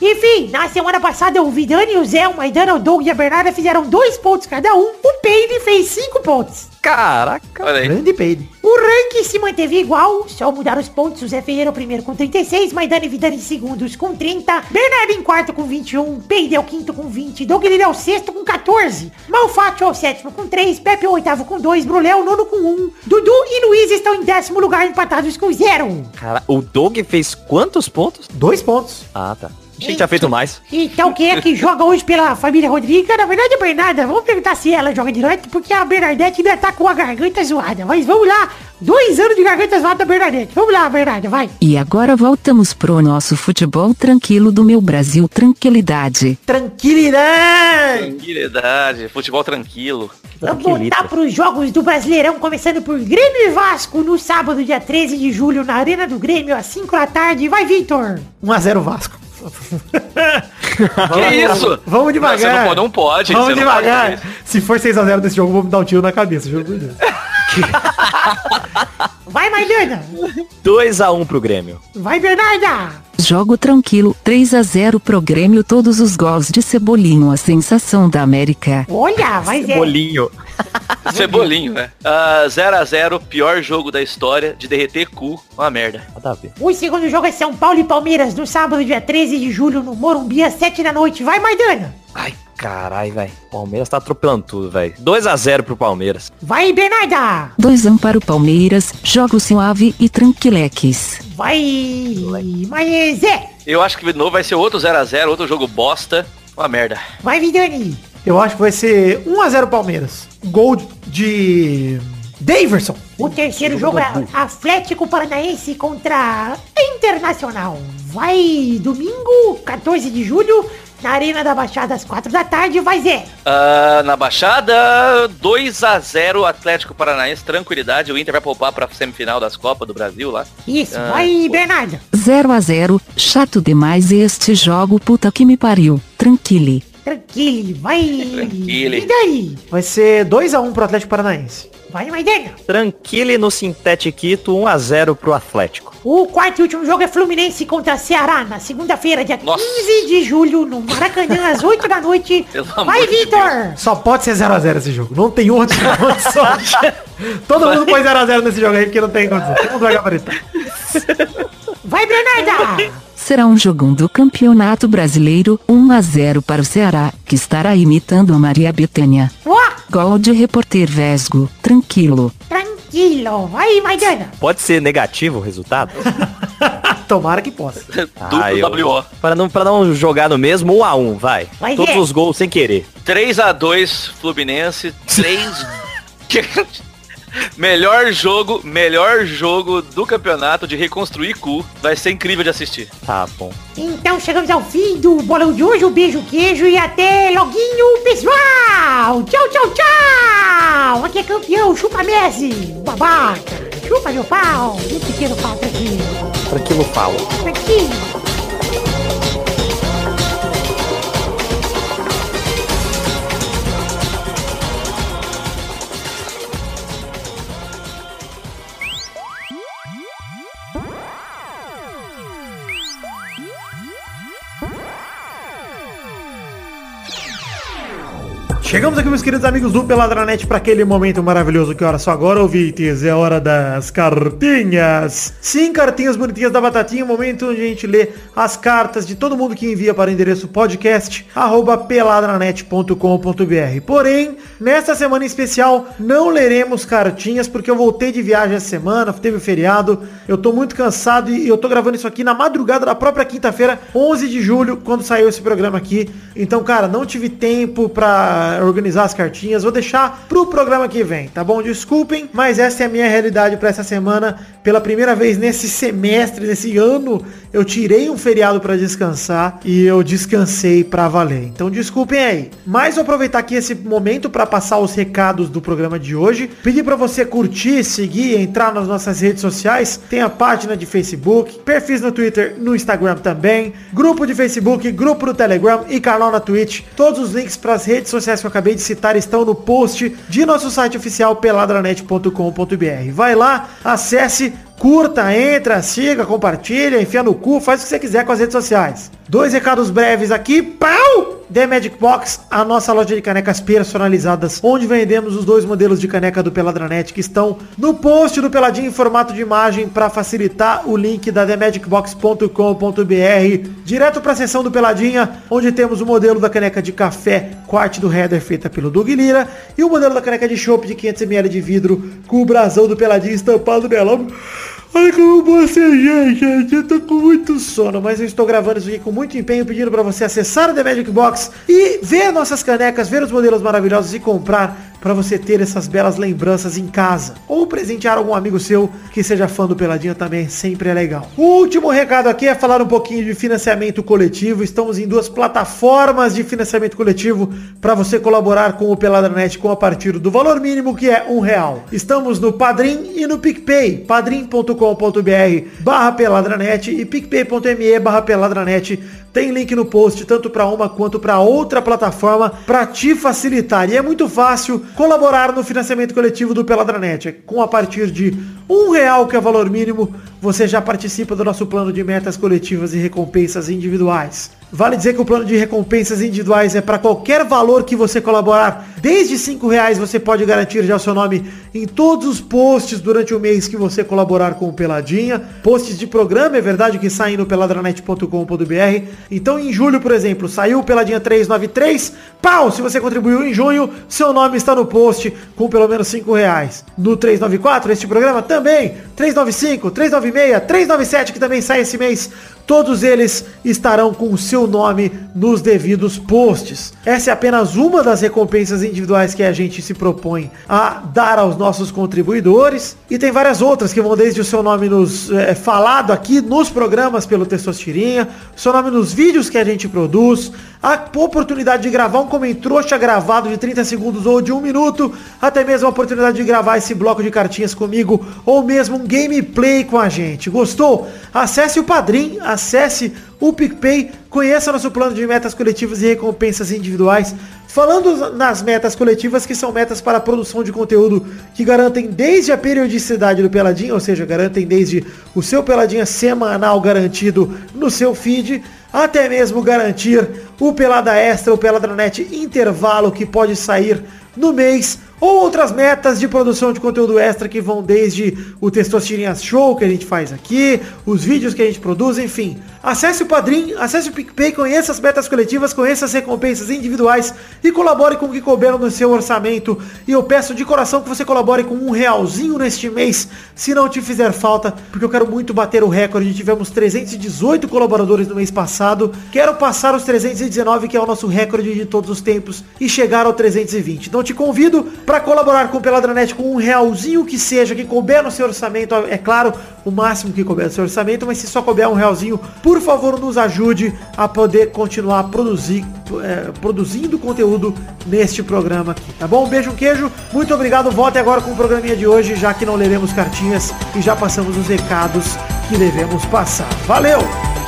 Enfim, na semana passada o Vidani, o Zé, o Maidana, o Doug e a Bernarda fizeram dois pontos cada um. O Peide fez cinco pontos. Caraca. Olha aí. Grande peide. O ranking se manteve igual, só mudaram os pontos. O Zé Ferreira o primeiro com 36, Maidana e Vidani em segundos com 30, Bernardo em quarto com 21, Peide é o quinto com 20, Doug Lira é o sexto com 14, Malfátio é o sétimo com 3, Pepe é o oitavo com 2, Brulé é o nono com 1, Dudu e Luiz estão em décimo lugar empatados com 0. Cara, o Doug fez quantos pontos? Dois pontos. Ah, tá. Achei que tinha feito mais. Então quem é que joga hoje pela família Rodriga? Na verdade a Bernarda, vamos perguntar se ela joga direto, porque a Bernadette ainda tá com a garganta zoada. Mas vamos lá, dois anos de garganta zoada da Bernadette. Vamos lá, Bernarda, vai. E agora voltamos pro nosso futebol tranquilo do meu Brasil, tranquilidade. Tranquilidade. Tranquilidade, futebol tranquilo. Vamos voltar pros jogos do Brasileirão, começando por Grêmio e Vasco no sábado, dia 13 de julho, na Arena do Grêmio, às 5 da tarde. Vai, Vitor! 1x0 Vasco. *laughs* Que isso? Vamos Você devagar. não pode, não pode. Vamos não pode devagar. fazer isso. Se for 6x0 desse jogo, vou me dar um tiro na cabeça, Deus. *laughs* *laughs* Vai, Maidana. 2x1 pro Grêmio. Vai, Bernarda. Jogo tranquilo, 3 a 0 pro Grêmio todos os gols de Cebolinho, a sensação da América. Olha, vai Zé. Bolinho. Cebolinho, *laughs* né? Ah, 0x0, pior jogo da história de derreter cu. Uma merda. Nada a ver. O segundo jogo é São Paulo e Palmeiras, no sábado, dia 13 de julho, no Morumbi, às 7 da noite. Vai, Maidana. Ai, carai, velho. Palmeiras tá atropelando tudo, velho. 2x0 pro Palmeiras. Vai, Bernarda. 2 a 1 para o Palmeiras, jogo suave e tranquileques. Vai, mas Zé. Eu acho que de novo vai ser outro 0x0, outro jogo bosta. Uma merda. Vai, Vidani. Eu acho que vai ser 1x0 Palmeiras. Gol de Daverson. O terceiro jogo é Atlético Paranaense contra Internacional. Vai domingo, 14 de julho, na Arena da Baixada, às 4 da tarde. Vai, Zé. Ah, na Baixada, 2x0 Atlético Paranaense, tranquilidade. O Inter vai poupar pra semifinal das Copas do Brasil lá. Isso, Ah, vai, Bernarda. 0 a 0 chato demais este jogo, puta que me pariu. Tranquile. Tranquilo, vai. Tranquilo. Vidani. Vai ser 2x1 pro Atlético Paranaense. Vai, Maidana. Tranquilo no Sintetiquito, 1x0 pro Atlético. O quarto e último jogo é Fluminense contra Ceará, na segunda-feira, dia Nossa. 15 de julho, no Maracanã, às 8 da noite. *laughs* Pelo Vai, de Vitor! Só pode ser 0x0 esse jogo. Não tem outra condição. Todo mundo põe 0x0 nesse jogo aí, porque não tem condição. Todo mundo vai gabaritar. Vai, Bernarda! Será um jogão do Campeonato Brasileiro, 1 a 0 para o Ceará, que estará imitando a Maria Bethânia. Ó, Gol de repórter Vesgo, tranquilo. tranquilo. Vai, Maidana. Pode ser negativo o resultado? *laughs* Tomara que possa. *laughs* Duplo eu- WO. Para não, pra não jogar no mesmo, 1x1, vai. Vai Todos ver. os gols sem querer. 3x2 Fluminense, 3... *laughs* melhor jogo, melhor jogo do campeonato de reconstruir cu. Vai ser incrível de assistir. Tá bom. Então chegamos ao fim do bolão de hoje. Um beijo, queijo e até loguinho, pessoal! Tchau, tchau, tchau! Aqui é campeão, chupa Messi, babaca! Chupa meu pau, meu pequeno pau tranquilo, Tranquilo, fala. tranquilo! Chegamos aqui, meus queridos amigos do Peladranet, para aquele momento maravilhoso que hora só agora, ouvintes. É hora das cartinhas. Sim, cartinhas bonitinhas da Batatinha, o momento onde a gente lê as cartas de todo mundo que envia para o endereço podcast, arroba peladranet.com.br. Porém, nesta semana em especial, não leremos cartinhas, porque eu voltei de viagem essa semana, teve feriado, eu tô muito cansado e eu tô gravando isso aqui na madrugada da própria quinta-feira, 11 de julho, quando saiu esse programa aqui. Então, cara, não tive tempo pra organizar as cartinhas. Vou deixar pro programa que vem, tá bom? Desculpem, mas essa é a minha realidade pra essa semana. Pela primeira vez nesse semestre, nesse ano, eu tirei um feriado pra descansar e eu descansei pra valer. Então, desculpem aí. Mas vou aproveitar aqui esse momento pra passar os recados do programa de hoje. Pedir pra você curtir, seguir, entrar nas nossas redes sociais. Tem a página de Facebook, perfis no Twitter, no Instagram também, grupo de Facebook, grupo no Telegram e canal na Twitch. Todos os links para as redes sociais que eu acabei de citar estão no post de nosso site oficial peladranet.com.br. Vai lá, acesse, curta, entra, siga, compartilha, enfia no cu, faz o que você quiser com as redes sociais. Dois recados breves aqui. Pau! The Magic Box, a nossa loja de canecas personalizadas, onde vendemos os dois modelos de caneca do Peladranet que estão no post do Peladinho em formato de imagem para facilitar o link da themagicbox.com.br direto para a seção do Peladinha, onde temos o modelo da caneca de café quarte do header feita pelo Doug Lira e o modelo da caneca de chopp de 500ml de vidro com o brasão do Peladinho estampado nela. Olha como bocejei, gente. Eu tô com muito sono, mas eu estou gravando isso aqui com muito empenho, pedindo para você acessar o The Magic Box e ver nossas canecas, ver os modelos maravilhosos e comprar para você ter essas belas lembranças em casa. Ou presentear algum amigo seu que seja fã do Peladinha também, sempre é legal. O último recado aqui é falar um pouquinho de financiamento coletivo. Estamos em duas plataformas de financiamento coletivo para você colaborar com o Peladranet com a partir do valor mínimo que é um real. Estamos no Padrim e no PicPay, padrim.com.br barra peladranet e picpay.me barra peladranet Tem link no post, tanto para uma quanto para outra plataforma, para te facilitar. E é muito fácil colaborar no financiamento coletivo do Peladranet. Com a partir de um real, que é o valor mínimo, você já participa do nosso plano de metas coletivas e recompensas individuais. Vale dizer que o plano de recompensas individuais é para qualquer valor que você colaborar. Desde cinco reais você pode garantir já o seu nome em todos os posts durante o mês que você colaborar com o Peladinha. Posts de programa, é verdade, que saem no peladranet.com.br. Então em julho, por exemplo, saiu o Peladinha 393. Pau! Se você contribuiu em junho, seu nome está no post com pelo menos cinco reais. No 394, este programa também. 395, 396, 397, que também sai esse mês. Todos eles estarão com o seu nome nos devidos posts. Essa é apenas uma das recompensas individuais que a gente se propõe a dar aos nossos contribuidores. E tem várias outras que vão desde o seu nome nos é, falado aqui nos programas pelo Testosterinha, seu nome nos vídeos que a gente produz, a oportunidade de gravar um comentrouxa gravado de 30 segundos ou de um minuto, até mesmo a oportunidade de gravar esse bloco de cartinhas comigo, ou mesmo um gameplay com a gente. Gostou? Acesse o Padrim, acesse o PicPay, conheça nosso plano de metas coletivas e recompensas individuais. Falando nas metas coletivas, que são metas para a produção de conteúdo que garantem desde a periodicidade do Peladinha, ou seja, garantem desde o seu Peladinha semanal garantido no seu feed, até mesmo garantir o Pelada Extra, o Peladranet Intervalo, que pode sair no mês, outras metas de produção de conteúdo extra que vão desde o Testosterinha Show que a gente faz aqui, os vídeos que a gente produz, enfim. Acesse o Padrim, acesse o PicPay, conheça as metas coletivas, conheça as recompensas individuais e colabore com o que couber no seu orçamento. E eu peço de coração que você colabore com um realzinho neste mês, se não te fizer falta, porque eu quero muito bater o recorde. Tivemos 318 colaboradores no mês passado. Quero passar os 319, que é o nosso recorde de todos os tempos, e chegar ao 320. Então te convido para colaborar com o Peladranet com um realzinho que seja, que couber no seu orçamento, é claro, o máximo que couber no seu orçamento, mas se só couber um realzinho, por favor, nos ajude a poder continuar produzir, é, produzindo conteúdo neste programa aqui, tá bom? Beijo, um queijo, muito obrigado, volte agora com o programinha de hoje, já que não leremos cartinhas e já passamos os recados que devemos passar. Valeu!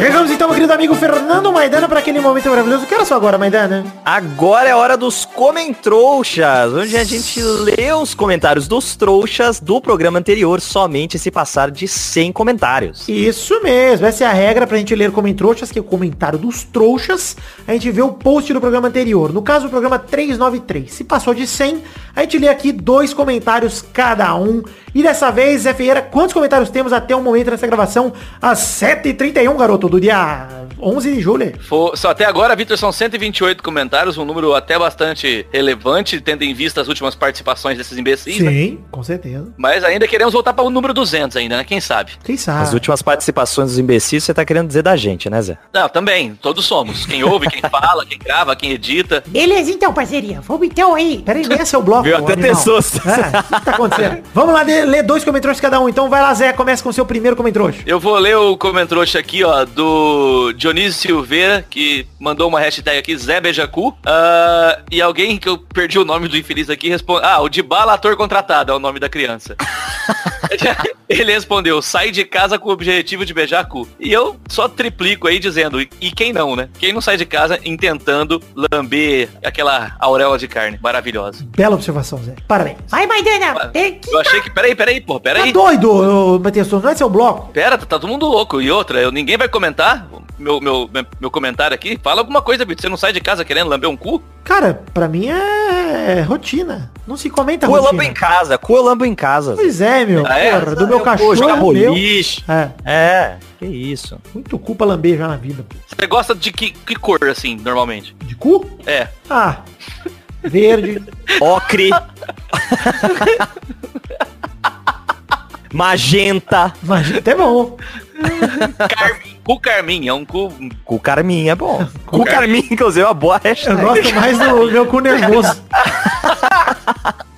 Chegamos então, meu querido amigo Fernando Maidana, para aquele momento maravilhoso. Que era só agora, Maidana? Agora é hora dos Comentrouxas, onde a gente lê os comentários dos trouxas do programa anterior somente se passar de 100 comentários. Isso mesmo, essa é a regra pra gente ler comentroxas, que é o comentário dos trouxas. A gente vê o post do programa anterior. No caso, o programa 393. Se passou de 100, a gente lê aqui dois comentários cada um. E dessa vez, Zé Ferreira, quantos comentários temos até o momento dessa gravação? Às 7h31, garoto, do dia ah, 11 de julho. Fo- Só até agora, Vitor, são 128 comentários, um número até bastante relevante, tendo em vista as últimas participações desses imbecis, né? Sim, com certeza. Mas ainda queremos voltar para o número 200 ainda, né? Quem sabe? Quem sabe? As últimas participações dos imbecis, você tá querendo dizer da gente, né, Zé? Não, também, todos somos. Quem ouve, quem *laughs* fala, quem grava, quem edita. Beleza, então, parceria. Vamos então aí. Peraí, nem esse é bloco. Viu, até testou. É, o que tá acontecendo? *laughs* Vamos lá, ler dois comentários cada um. Então vai lá, Zé, começa com o seu primeiro comentário. Eu vou ler o comentrouxa aqui, ó, do Dionísio Silveira, que mandou uma hashtag aqui, Zé Beijacu. Ah, e alguém que eu perdi o nome do infeliz aqui responde. Ah, o de bala ator contratado é o nome da criança. *laughs* Ele respondeu, sai de casa com o objetivo de beijar cu. E eu só triplico aí dizendo, e quem não, né? Quem não sai de casa intentando lamber aquela auréola de carne maravilhosa. Bela observação, Zé. Parabéns. Vai, Maidana. Tem que... Eu achei que. Peraí, peraí, pô, Tá peraí. doido, ô, Matheus? Não é seu bloco? Pera, tá todo mundo louco. E outra, eu, ninguém vai comentar meu, meu, meu, meu comentário aqui. Fala alguma coisa, Vitor. Você não sai de casa querendo lamber um cu? Cara, pra mim é rotina. Não se comenta Cu eu lambo rotina. em casa, cu eu lambo em casa. Pois é, meu. Ah, é? Porra, do meu Eu vou jogar cachorro, meu. É, É, que isso. muito cu pra lamber já na vida. pô. Você gosta de que, que cor, assim, normalmente? De cu? É. Ah, verde. *laughs* Ocre. *laughs* Magenta. Imagina, até bom. Carmin. Cu carmim. É um cu... Cu carmim é bom. *laughs* Cu carmim, inclusive, é uma boa Eu hashtag. gosto mais do meu cu nervoso. *laughs*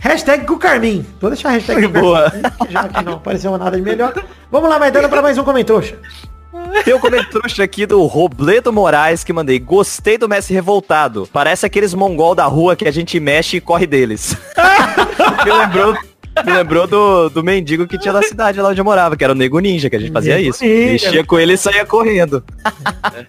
Hashtag com o Carmin. Vou deixar a hashtag Foi com o boa. Carmin, já que não apareceu nada de melhor. Vamos lá, Maidana, pra mais um comentrouxa. Tem um comentário aqui do Robledo Moraes que mandei. Gostei do Messi revoltado. Parece aqueles mongol da rua que a gente mexe e corre deles. *laughs* me lembrou, me lembrou do, do mendigo que tinha na cidade lá onde eu morava, que era o Nego Ninja, que a gente fazia Nego isso. Ninja. Mexia com ele e saía correndo.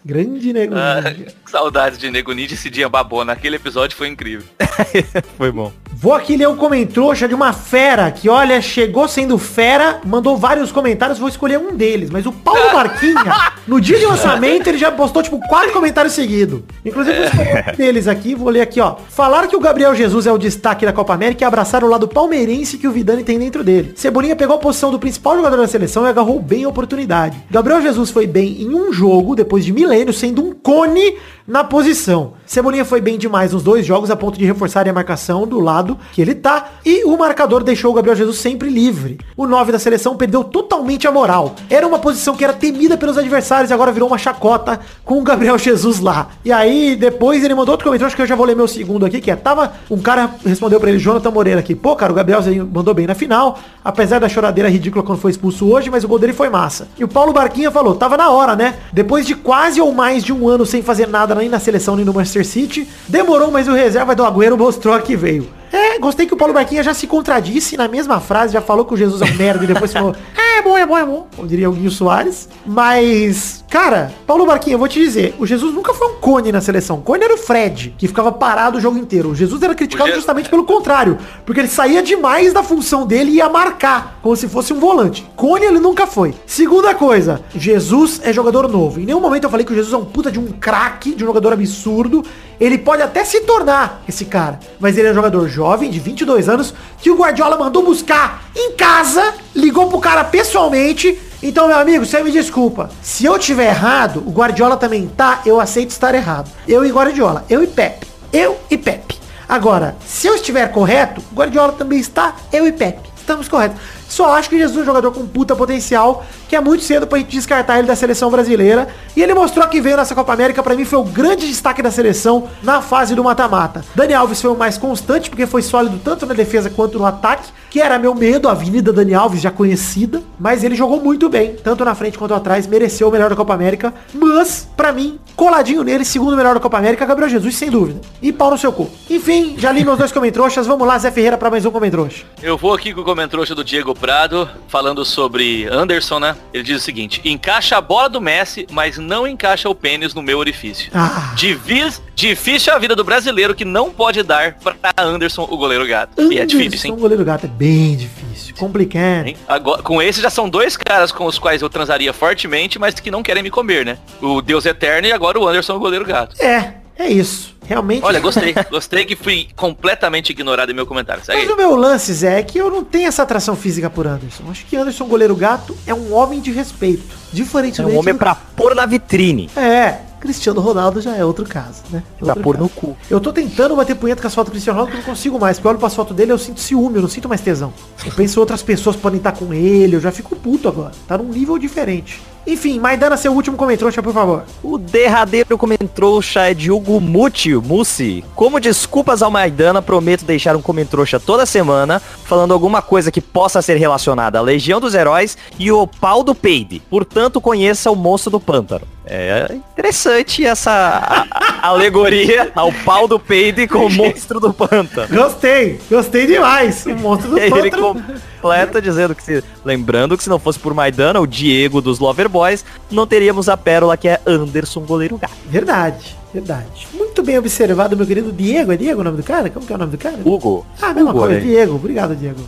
Grande nego. Ah, saudades de Nego Ninja esse dia babona. Aquele episódio foi incrível. *laughs* Foi bom. Vou aqui ler um comentrouxa de uma fera que, olha, chegou sendo fera, mandou vários comentários, vou escolher um deles. Mas o Paulo *laughs* Marquinha, no dia de lançamento, ele já postou, tipo, quatro comentários seguidos. Inclusive, vou escolher um *laughs* deles aqui, vou ler aqui, ó. Falar que o Gabriel Jesus é o destaque da Copa América e abraçar o lado palmeirense que o Vidani tem dentro dele. Cebolinha pegou a posição do principal jogador da seleção e agarrou bem a oportunidade. Gabriel Jesus foi bem em um jogo, depois de milênios, sendo um cone na posição. Cebolinha foi bem demais nos dois jogos, a ponto de reforçar a marcação do lado que ele tá. E o marcador deixou o Gabriel Jesus sempre livre. O 9 da seleção perdeu totalmente a moral. Era uma posição que era temida pelos adversários e agora virou uma chacota com o Gabriel *laughs* Jesus lá. E aí, depois ele mandou outro comentário, acho que eu já vou ler meu segundo aqui, que é, tava, um cara respondeu pra ele, Jonathan Moreira aqui, pô, cara, o Gabriel mandou bem na final, apesar da choradeira ridícula quando foi expulso hoje, mas o gol dele foi massa. E o Paulo Barquinha falou, tava na hora, né? Depois de quase ou mais de um ano sem fazer nada nem na seleção nem no Manchester City, demorou, mas o reserva do Agüero mostrou que veio. É, gostei que o Paulo Barquinha já se contradisse na mesma frase, já falou que o Jesus é um merda e depois falou, *laughs* é, é bom, é bom, é bom, como diria o Guinho Soares. Mas, cara, Paulo Barquinha, eu vou te dizer, o Jesus nunca foi um cone na seleção. Cone era o Fred, que ficava parado o jogo inteiro. O Jesus era criticado O Je- justamente pelo contrário, porque ele saía demais da função dele e ia marcar, como se fosse um volante. Cone ele nunca foi. Segunda coisa, Jesus é jogador novo. Em nenhum momento eu falei que o Jesus é um puta de um craque, de um jogador absurdo. Ele pode até se tornar esse cara, mas ele é um jogador jovem, de 22 anos, que o Guardiola mandou buscar em casa, ligou pro cara pessoalmente. Então, meu amigo, você me desculpa. Se eu tiver errado, o Guardiola também tá, eu aceito estar errado. Eu e Guardiola, eu e Pepe. Eu e Pepe. Agora, se eu estiver correto, o Guardiola também está, eu e Pepe. Estamos corretos. Só acho que Jesus é um jogador com puta potencial, que é muito cedo pra gente descartar ele da seleção brasileira. E ele mostrou que veio nessa Copa América, pra mim foi o grande destaque da seleção na fase do mata-mata. Dani Alves foi o mais constante, porque foi sólido tanto na defesa quanto no ataque, que era meu medo, a Avenida Dani Alves, já conhecida. Mas ele jogou muito bem, tanto na frente quanto atrás, mereceu o melhor da Copa América. Mas, pra mim, coladinho nele, segundo melhor da Copa América, Gabriel Jesus, sem dúvida. E pau no seu cu. Enfim, já li meus dois comentroxas, vamos lá, Zé Ferreira, pra mais um comentrouxa. Eu vou aqui com o comentrouxa do Diego Prado, falando sobre Anderson, né? Ele diz o seguinte, encaixa a bola do Messi, mas não encaixa o pênis no meu orifício. Ah. Divis- difícil é a vida do brasileiro que não pode dar pra Anderson, o goleiro gato. E é difícil, Anderson, hein? goleiro gato é bem difícil. Complicado. Agora, com esse já são dois caras com os quais eu transaria fortemente, mas que não querem me comer, né? O Deus Eterno e agora o Anderson, o goleiro gato. É, é isso. Realmente. Olha, *laughs* gostei. gostei que fui completamente ignorado em meu comentário. Segue Mas o meu lance, Zé, é que eu não tenho essa atração física por Anderson. Acho que Anderson, goleiro gato, é um homem de respeito. É Diferentemente. um homem do- pra pôr na vitrine. É, Cristiano Ronaldo já é outro caso, né? Pra Outro pôr no cu. Eu tô tentando bater punheta com as fotos do Cristiano Ronaldo que eu não consigo mais. Porque eu olho pras fotos dele eu sinto ciúme, eu não sinto mais tesão. Eu penso outras pessoas podem estar com ele, eu já fico puto agora. Tá num nível diferente. Enfim, Maidana, seu último comentário, por favor. O derradeiro comentrouxa é de Hugo Muti, Mussi. Como desculpas ao Maidana, prometo deixar um comentrouxa toda semana, falando alguma coisa que possa ser relacionada à Legião dos Heróis e o pau do peide. Portanto, conheça o monstro do pântano. É interessante essa alegoria ao pau do peide com o monstro do pântano. Gostei, gostei demais. O monstro do E *laughs* ele pântano. completa dizendo que se, lembrando que se não fosse por Maidana, o Diego dos Lover Boys, não teríamos a pérola que é Anderson Goleiro Gato. Verdade, verdade. Muito bem observado, meu querido Diego. É Diego o nome do cara? Como que é o nome do cara? Hugo. Ah, mesma Hugo, coisa, né? Diego. Obrigado, Diego.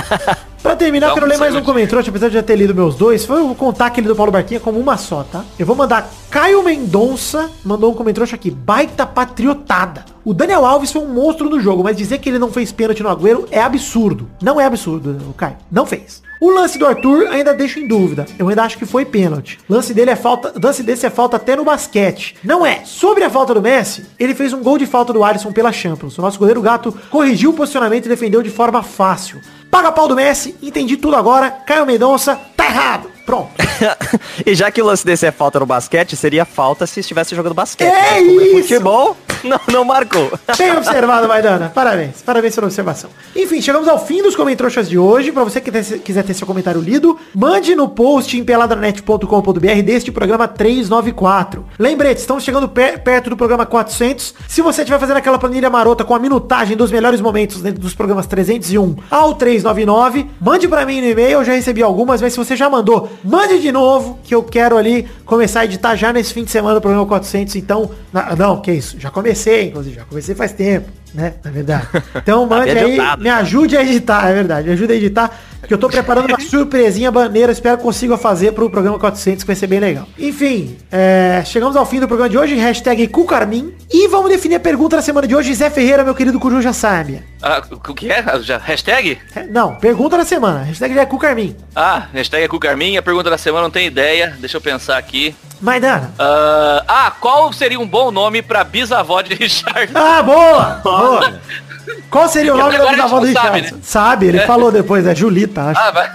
*laughs* pra terminar, Dá quero ler mais um comentário, apesar de já ter lido meus dois. Foi vou contar aquele do Paulo Barquinha como uma só, tá? Eu vou mandar Caio Mendonça, mandou um comentário aqui. Baita patriotada. O Daniel Alves foi um monstro no jogo, mas dizer que ele não fez pênalti no Agüero é absurdo. Não é absurdo, Caio. Não fez. O lance do Arthur ainda deixo em dúvida. Eu ainda acho que foi pênalti. Lance dele é falta, lance desse é falta até no basquete. Não é. Sobre a falta do Messi, ele fez um gol de falta do Alisson pela Champions. O nosso goleiro gato corrigiu o posicionamento e defendeu de forma fácil. Paga pau do Messi, entendi tudo agora. Caio Mendonça, tá errado. Pronto. *laughs* e já que o lance desse é falta no basquete, seria falta se estivesse jogando basquete. É Mas como isso! Futebol, Não, não marcou. Bem *laughs* observado, Maidana. Parabéns. Parabéns pela observação. Enfim, chegamos ao fim dos comentroxas de hoje. Pra você que te- quiser ter seu comentário lido, mande no post em peladranet.com.br deste programa 394. Lembrete, estamos chegando pe- perto do programa 400. Se você estiver fazendo aquela planilha marota com a minutagem dos melhores momentos dentro dos programas 301 ao 399, mande pra mim no e-mail. Eu já recebi algumas, mas se você já mandou, mande de novo, que eu quero ali começar a editar já nesse fim de semana do programa 400. Então, na- não, que isso. Já comecei, inclusive, já comecei faz tempo, né? Na verdade. Então, mande bem aí, adiantado. me ajude a editar, é verdade. Me ajude a editar, que eu tô preparando uma *laughs* surpresinha baneira. Espero que consiga fazer pro programa 400, que vai ser bem legal. Enfim, é, chegamos ao fim do programa de hoje. Hashtag Cucarmin. E vamos definir a pergunta da semana de hoje. Zé Ferreira, meu querido Coruja já sabe. Ah, o que é? Já, hashtag? É, Não, pergunta da semana. Hashtag já é Cucarmin. Ah, hashtag é com o Carmin. A pergunta da semana não tem ideia. Deixa eu pensar aqui. Maidana. Ah, ah, qual seria um bom nome pra bisavó de *laughs* Richard? Ah, boa! Boa! *laughs* Qual seria o nome da a bisavó do não sabe, né? Sabe, ele falou depois, é Julita, acho. Ah, vai.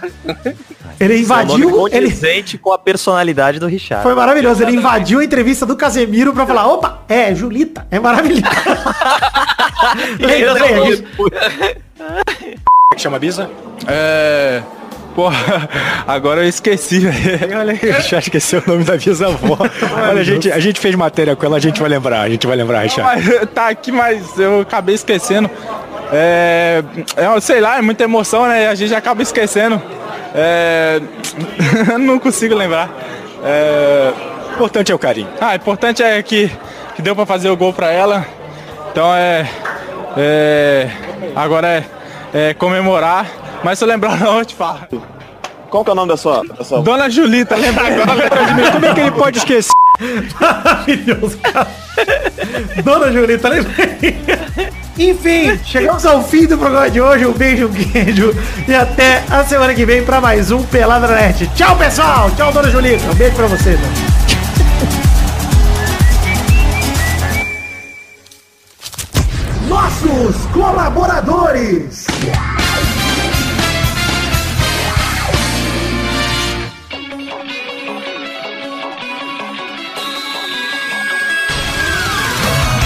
Ele invadiu, ele condizente com a personalidade do Richard. foi maravilhoso. Ele invadiu a entrevista do Casemiro pra falar, opa, é Julita, é maravilhoso. *laughs* Lembrei disso. que chama Bisa? É. Porra, *laughs* agora eu esqueci, velho. Olha aí, *laughs* já esqueceu o nome da bisavó. Olha, a gente, a gente fez matéria com ela, a gente vai lembrar, a gente vai lembrar, Richard. *laughs* Tá aqui, mas eu acabei esquecendo. É, é, sei lá, é muita emoção, né? A gente acaba esquecendo. É, não consigo lembrar. É, importante é o carinho. Ah, importante é que, que deu pra fazer o gol pra ela. Então é. é agora é, é comemorar. Mas se eu lembrar *laughs* não, eu te falo. Qual que é o nome da sua, da sua Dona Julita, lembra agora, lembra de mim. Como é que ele pode esquecer? Maravilhoso, cara. Dona Julita, lembrei. Enfim, chegamos ao fim do programa de hoje. Um beijo, um queijo. E até a semana que vem pra mais um Pelada na Net. Tchau, pessoal. Tchau, Dona Julita. Um beijo pra vocês. né? Nossos colaboradores.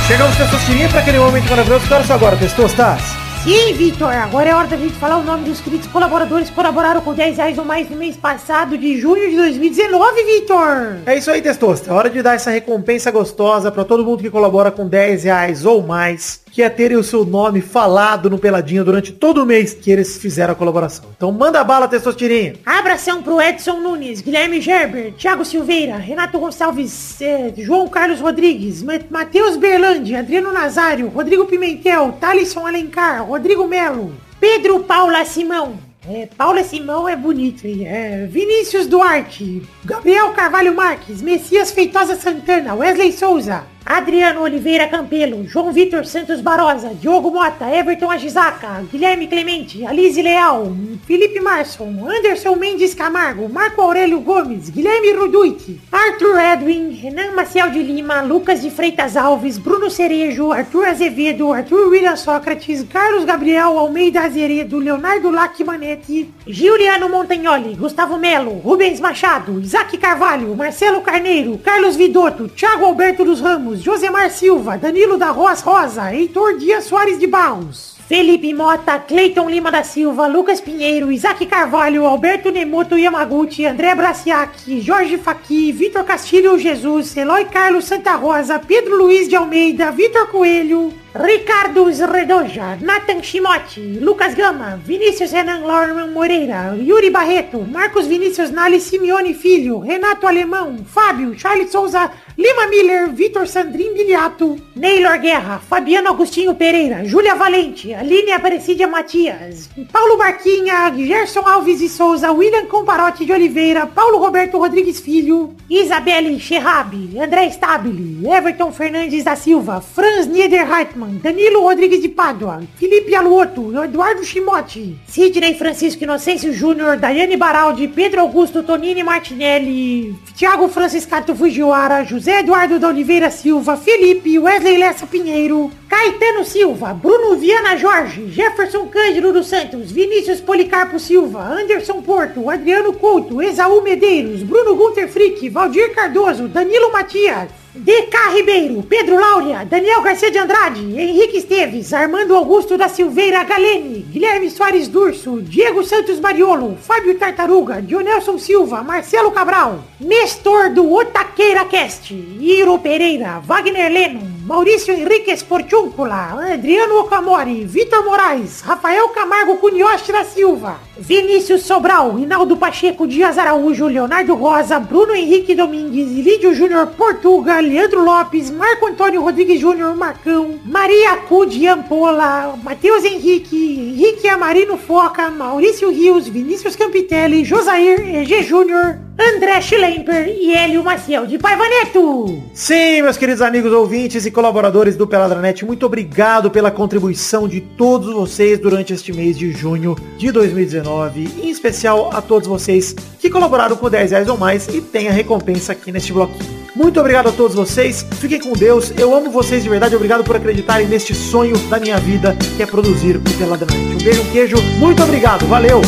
Chegamos, Testosterinha, para aquele momento maravilhoso. Que horas agora, Testostas? Sim, Vitor, agora é hora da gente falar o nome dos queridos colaboradores que colaboraram com 10 reais ou mais no mês passado de junho de 2019, Vitor. É isso aí, Testosta. É hora de dar essa recompensa gostosa para todo mundo que colabora com 10 reais ou mais, que é terem o seu nome falado no Peladinho durante todo o mês que eles fizeram a colaboração. Então manda bala, Testosterinha. Abração pro Edson Nunes, Guilherme Gerber, Thiago Silveira, Renato Gonçalves, eh, João Carlos Rodrigues, Ma- Matheus Berlandi, Adriano Nazário, Rodrigo Pimentel, Thalisson Alencar, Rodrigo Melo, Pedro Paula Simão. É, Paula Simão é bonito, hein? É, Vinícius Duarte, Gabriel Carvalho Marques, Messias Feitosa Santana, Wesley Souza, Adriano Oliveira Campelo, João Vitor Santos Barosa, Diogo Mota, Everton Agisaca, Guilherme Clemente, Alize Leal, Felipe Marson, Anderson Mendes Camargo, Marco Aurélio Gomes, Guilherme Ruduit, Arthur Edwin, Renan Maciel de Lima, Lucas de Freitas Alves, Bruno Cerejo, Arthur Azevedo, Arthur William Sócrates, Carlos Gabriel Almeida Azeredo, Leonardo Lacmanetti, Giuliano Montagnoli, Gustavo Melo, Rubens Machado, Isaac Carvalho, Marcelo Carneiro, Carlos Vidotto, Thiago Alberto dos Ramos, Josemar Silva, Danilo da Roas Rosa, Heitor Dias Soares de Barros. Felipe Mota, Cleiton Lima da Silva, Lucas Pinheiro, Isaac Carvalho, Alberto Nemoto Yamaguchi, André Braciac, Jorge Faqui, Vitor Castilho Jesus, Eloy Carlos Santa Rosa, Pedro Luiz de Almeida, Vitor Coelho, Ricardo Redoja, Nathan Shimote, Lucas Gama, Vinícius Renan Lorman Moreira, Yuri Barreto, Marcos Vinícius Nali Simeone Filho, Renato Alemão, Fábio, Charles Souza, Lima Miller, Vitor Sandrin Biliato, Neylor Guerra, Fabiano Agostinho Pereira, Júlia Valente, Aline Aparecida Matias, Paulo Barquinha, Gerson Alves de Souza, William Comparotti de Oliveira, Paulo Roberto Rodrigues Filho, Isabelle Scherrabi, André Stabile, Everton Fernandes da Silva, Franz Niederreitmann, Danilo Rodrigues de Pádua, Felipe Aluoto, Eduardo Chimote, Sidney Francisco Inocêncio Júnior, Daiane Baraldi, Pedro Augusto Tonini Martinelli, Thiago Franciscato Fujiwara, José Eduardo da Oliveira Silva, Felipe, Wesley Lessa Pinheiro, Caetano Silva, Bruno Viana Jorge, Jefferson Cândido dos Santos, Vinícius Policarpo Silva, Anderson Porto, Adriano Couto, Esaú Medeiros, Bruno Gunter Frick, Valdir Cardoso, Danilo Matias, DK Ribeiro, Pedro Laura, Daniel Garcia de Andrade, Henrique Esteves, Armando Augusto da Silveira Galene, Guilherme Soares Durso, Diego Santos Mariolo, Fábio Tartaruga, Dionelson Silva, Marcelo Cabral, Nestor do Otaqueira Cast, Iro Pereira, Wagner Leno, Maurício Henrique Esportúncula, Adriano Okamori, Vitor Moraes, Rafael Camargo Cunhoche da Silva, Vinícius Sobral, Rinaldo Pacheco, Dias Araújo, Leonardo Rosa, Bruno Henrique Domingues, Lídio Júnior Portuga, Leandro Lopes, Marco Antônio Rodrigues Júnior Marcão, Maria Cudi Ampola, Matheus Henrique, Henrique Amarino Foca, Maurício Rios, Vinícius Campitelli, Josair, EG Júnior, André Schlemper e Hélio Maciel de Paivaneto. Sim, meus queridos amigos ouvintes e colaboradores do Peladranet, muito obrigado pela contribuição de todos vocês durante este mês de junho de 2019, em especial a todos vocês que colaboraram com 10 reais ou mais e tem a recompensa aqui neste bloquinho. Muito obrigado a todos vocês, fiquem com Deus, eu amo vocês de verdade, obrigado por acreditarem neste sonho da minha vida, que é produzir o Peladranet. Um beijo, um queijo, muito obrigado, valeu!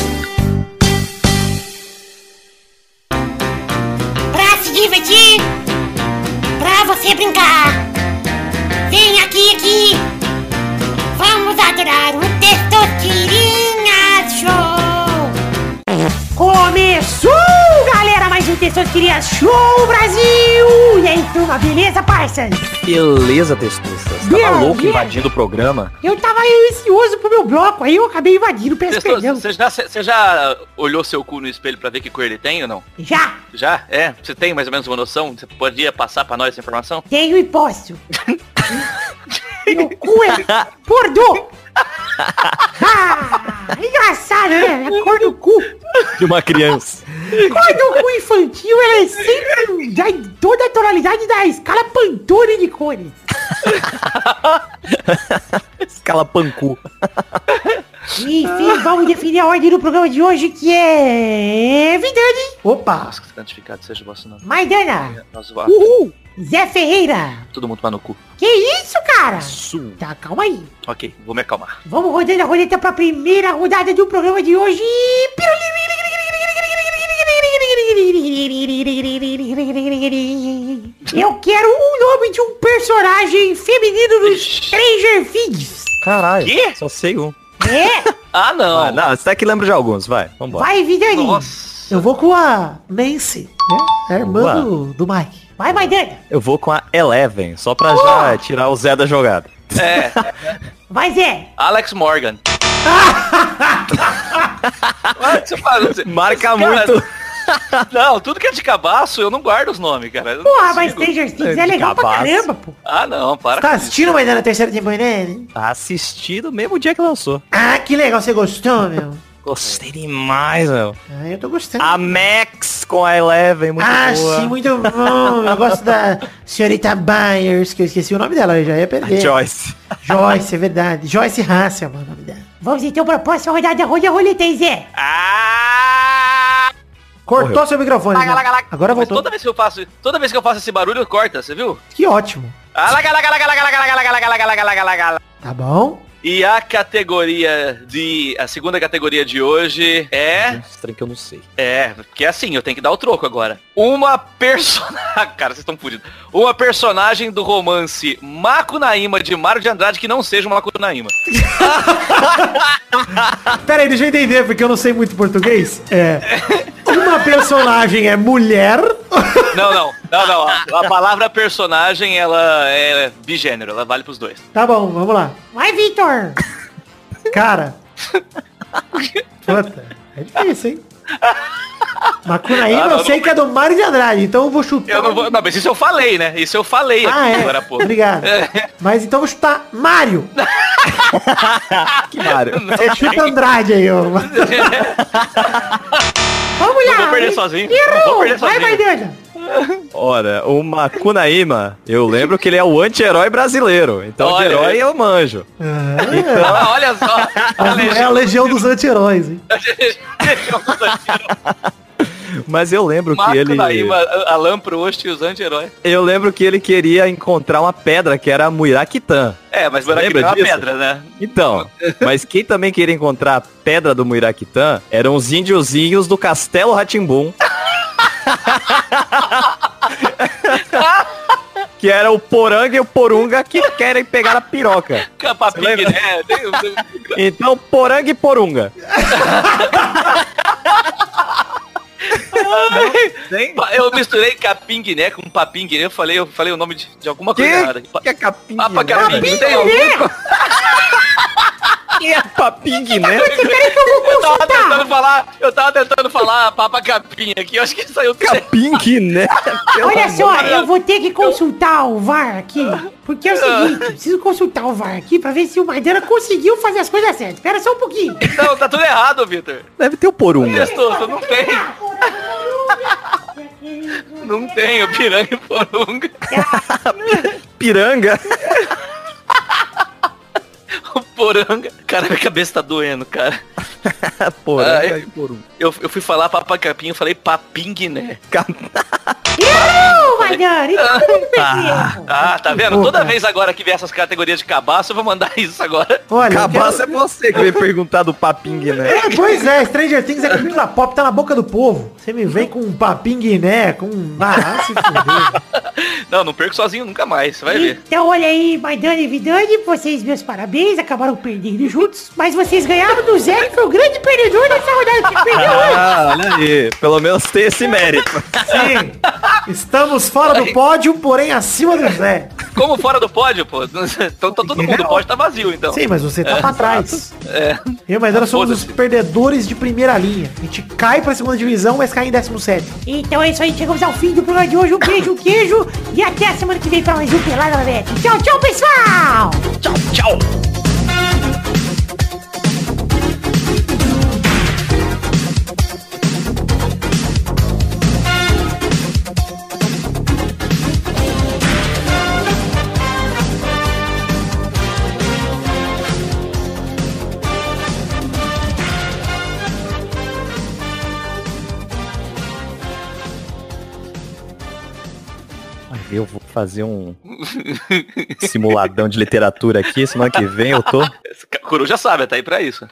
Pra se divertir, pra você brincar. Vem aqui, aqui. Vamos adorar o Testosterinha Começou, galera, mais um Testosterinha Show Brasil. E aí, turma, beleza, parça? Beleza, Testosta. Você Meu, tava louco meu. invadindo o programa? Eu tava ansioso pro meu bloco, aí eu acabei invadindo, peço perdão. Você já, você já olhou seu cu no espelho pra ver que cor ele tem ou não? Já, Já? É? Você tem mais ou menos uma noção? Você poderia passar pra nós essa informação? tenho e posso. *laughs* meu cu é pordo. Ah, engraçado, né? A cor do cu. De uma criança. Cor do cu infantil, ela é sempre da, toda a tonalidade da escala Pantone de cores. Escala pancu. Enfim, vamos definir a ordem do programa de hoje, que é... Vidani, Opa! Nossa, que santificado seja o vosso nome. Maidana. Uhul, Zé Ferreira. Todo mundo para no cu. Que isso, cara? Sul. Tá, calma aí. Ok, vou me acalmar. Vamos rodando a roleta pra primeira rodada do programa de hoje. Eu quero um nome de um personagem feminino do Stranger Things. Caralho. Quê? Só sei um. É, *laughs* Ah, não. Ah, não, você tá que lembra de alguns, vai. Vambora. vai, Vidani. Nossa. Eu vou com a Nancy, né? A irmã do, do Mike. Vai, Maidana. Eu vou com a Eleven, só pra já tirar o Zé da jogada. É, Vai, Zé. Alex Morgan. *laughs* Você você- Marca Cara, muito. *laughs* Não, tudo que é de cabaço, eu não guardo os nomes, cara. Porra, mas. Stranger Things é legal pra caramba, pô. Ah, não, para. Tá com assistindo ainda na terceira temporada, né? Assisti no mesmo dia que lançou. Ah, que legal, você gostou, meu? Gostei demais, meu. Ah, eu tô gostando. A Max com a Eleven, muito ah, boa. Ah, sim, muito bom. Eu gosto da senhorita Byers, que eu esqueci o nome dela, eu já ia perder. A Joyce. Joyce, é verdade. Joyce Hassel, é o nome dela. Vamos então pra próxima rodada. Roda a roleta aí, Zé. Ah! Cortou Correu. seu microfone. Laga, laga, laga. Agora voltou. Toda vez que eu faço, toda vez que eu faço esse barulho, corta, você viu? Que ótimo. Tá bom. E a categoria de. A segunda categoria de hoje é. Estranho que eu não sei. É, porque é assim, eu tenho que dar o troco agora. Uma personagem. *laughs* Cara, vocês estão fudidos. Uma personagem do romance Macunaíma de Mário de Andrade que não seja uma Macunaíma. *laughs* Pera aí, deixa eu entender, porque eu não sei muito português. É. *laughs* Uma personagem é mulher. Não, não, não, não. A, a palavra personagem, ela é bigênero, ela vale pros dois. Tá bom, vamos lá. Vai, Vitor. Cara. Puta, é difícil, hein? Macunaíma Ah, não, eu sei não- que é do Mário de Andrade, então eu vou chutar. Eu não vou. Não, mas isso eu falei, né? Isso eu falei Ah, aqui é? agora, pô. Obrigado. Mas então eu vou chutar Mário. *laughs* Que Mário. Você chuta Andrade aí, ó. *laughs* Vamos lá. Não vou perder sozinho. Não Errou. vou perder Vai, sozinho. Maidana. Ora, o Macunaíma, eu lembro que ele é o anti-herói brasileiro. Então Olha, de herói eu manjo. Ah, olha só. *laughs* É a legião dos anti-heróis, hein? *laughs* Mas eu lembro que ele. Macunaíma, Alan Prost e os anti-heróis. Eu lembro que ele queria encontrar uma pedra que era a Muiraquitã. É, mas lembra é uma pedra, né? Então, *laughs* mas quem também queria encontrar a pedra do Muiraquitã eram os índiozinhos do Castelo Ratimbum. *laughs* que era o Poranga e o Porunga que querem pegar a piroca. Capaping, lembra? né? Então, Poranga e Porunga. *laughs* Pa- Eu misturei capinguiné com papinguiné. Eu falei, eu falei o nome de, de alguma coisa errada. Pa- Que é capim? Papa né? Não tem algum? Que paping, né? Eu tava tentando falar, eu tava tentando falar papa capim aqui. Eu acho que saiu Capim, né? Olha só, eu vou ter que consultar o VAR aqui. Porque é o seguinte, eu preciso consultar o VAR aqui pra ver se o Maidana conseguiu fazer as coisas certas. Espera só um pouquinho. Não, tá tudo errado, Vitor. Deve ter o Porunga. Testoso, não tem. *laughs* Não tem o piranga e porunga. *laughs* Piranga. *laughs* Poranga. Cara, minha cabeça tá doendo, cara. *laughs* Poranga Ai. e Porunga. Eu, eu fui falar papa capim, eu falei papinguiné. Não, então não perdemos. Ah, tá vendo? Toda vez agora que vier essas categorias de cabaço, eu vou mandar isso agora. Olha, eu Cabaço é você que veio perguntar do paping, né? É, pois é, Stranger Things é cultura pop, tá na boca do povo. Você me vem com um papinho guiné, com... Ah, se fuder. *laughs* Não, não perco sozinho nunca mais, você vai ver. Então olha aí, Maidana e Vidani, vocês meus parabéns, acabaram perdendo juntos, mas vocês ganharam do Zé, que foi o grande perdedor dessa rodada que perdeu hoje. Ah, olha aí. Pelo menos tem esse mérito. Sim, estamos fora do pódio, porém acima do Zé. Como fora do pódio, pô? Então tá todo mundo, o pódio tá vazio, então. Sim, mas você tá pra trás. É. Eu e Maidana somos os perdedores de primeira linha. A gente cai pra segunda divisão, mas cai em 17. Então é isso aí, chegamos ao fim do programa de hoje. Um beijo, um queijo e até a semana que vem pra mais um Pelada na Net. Tchau, tchau, pessoal! Tchau, tchau. Eu vou fazer um simuladão de literatura aqui. Semana que vem eu tô. Coruja sabe, tá aí pra isso.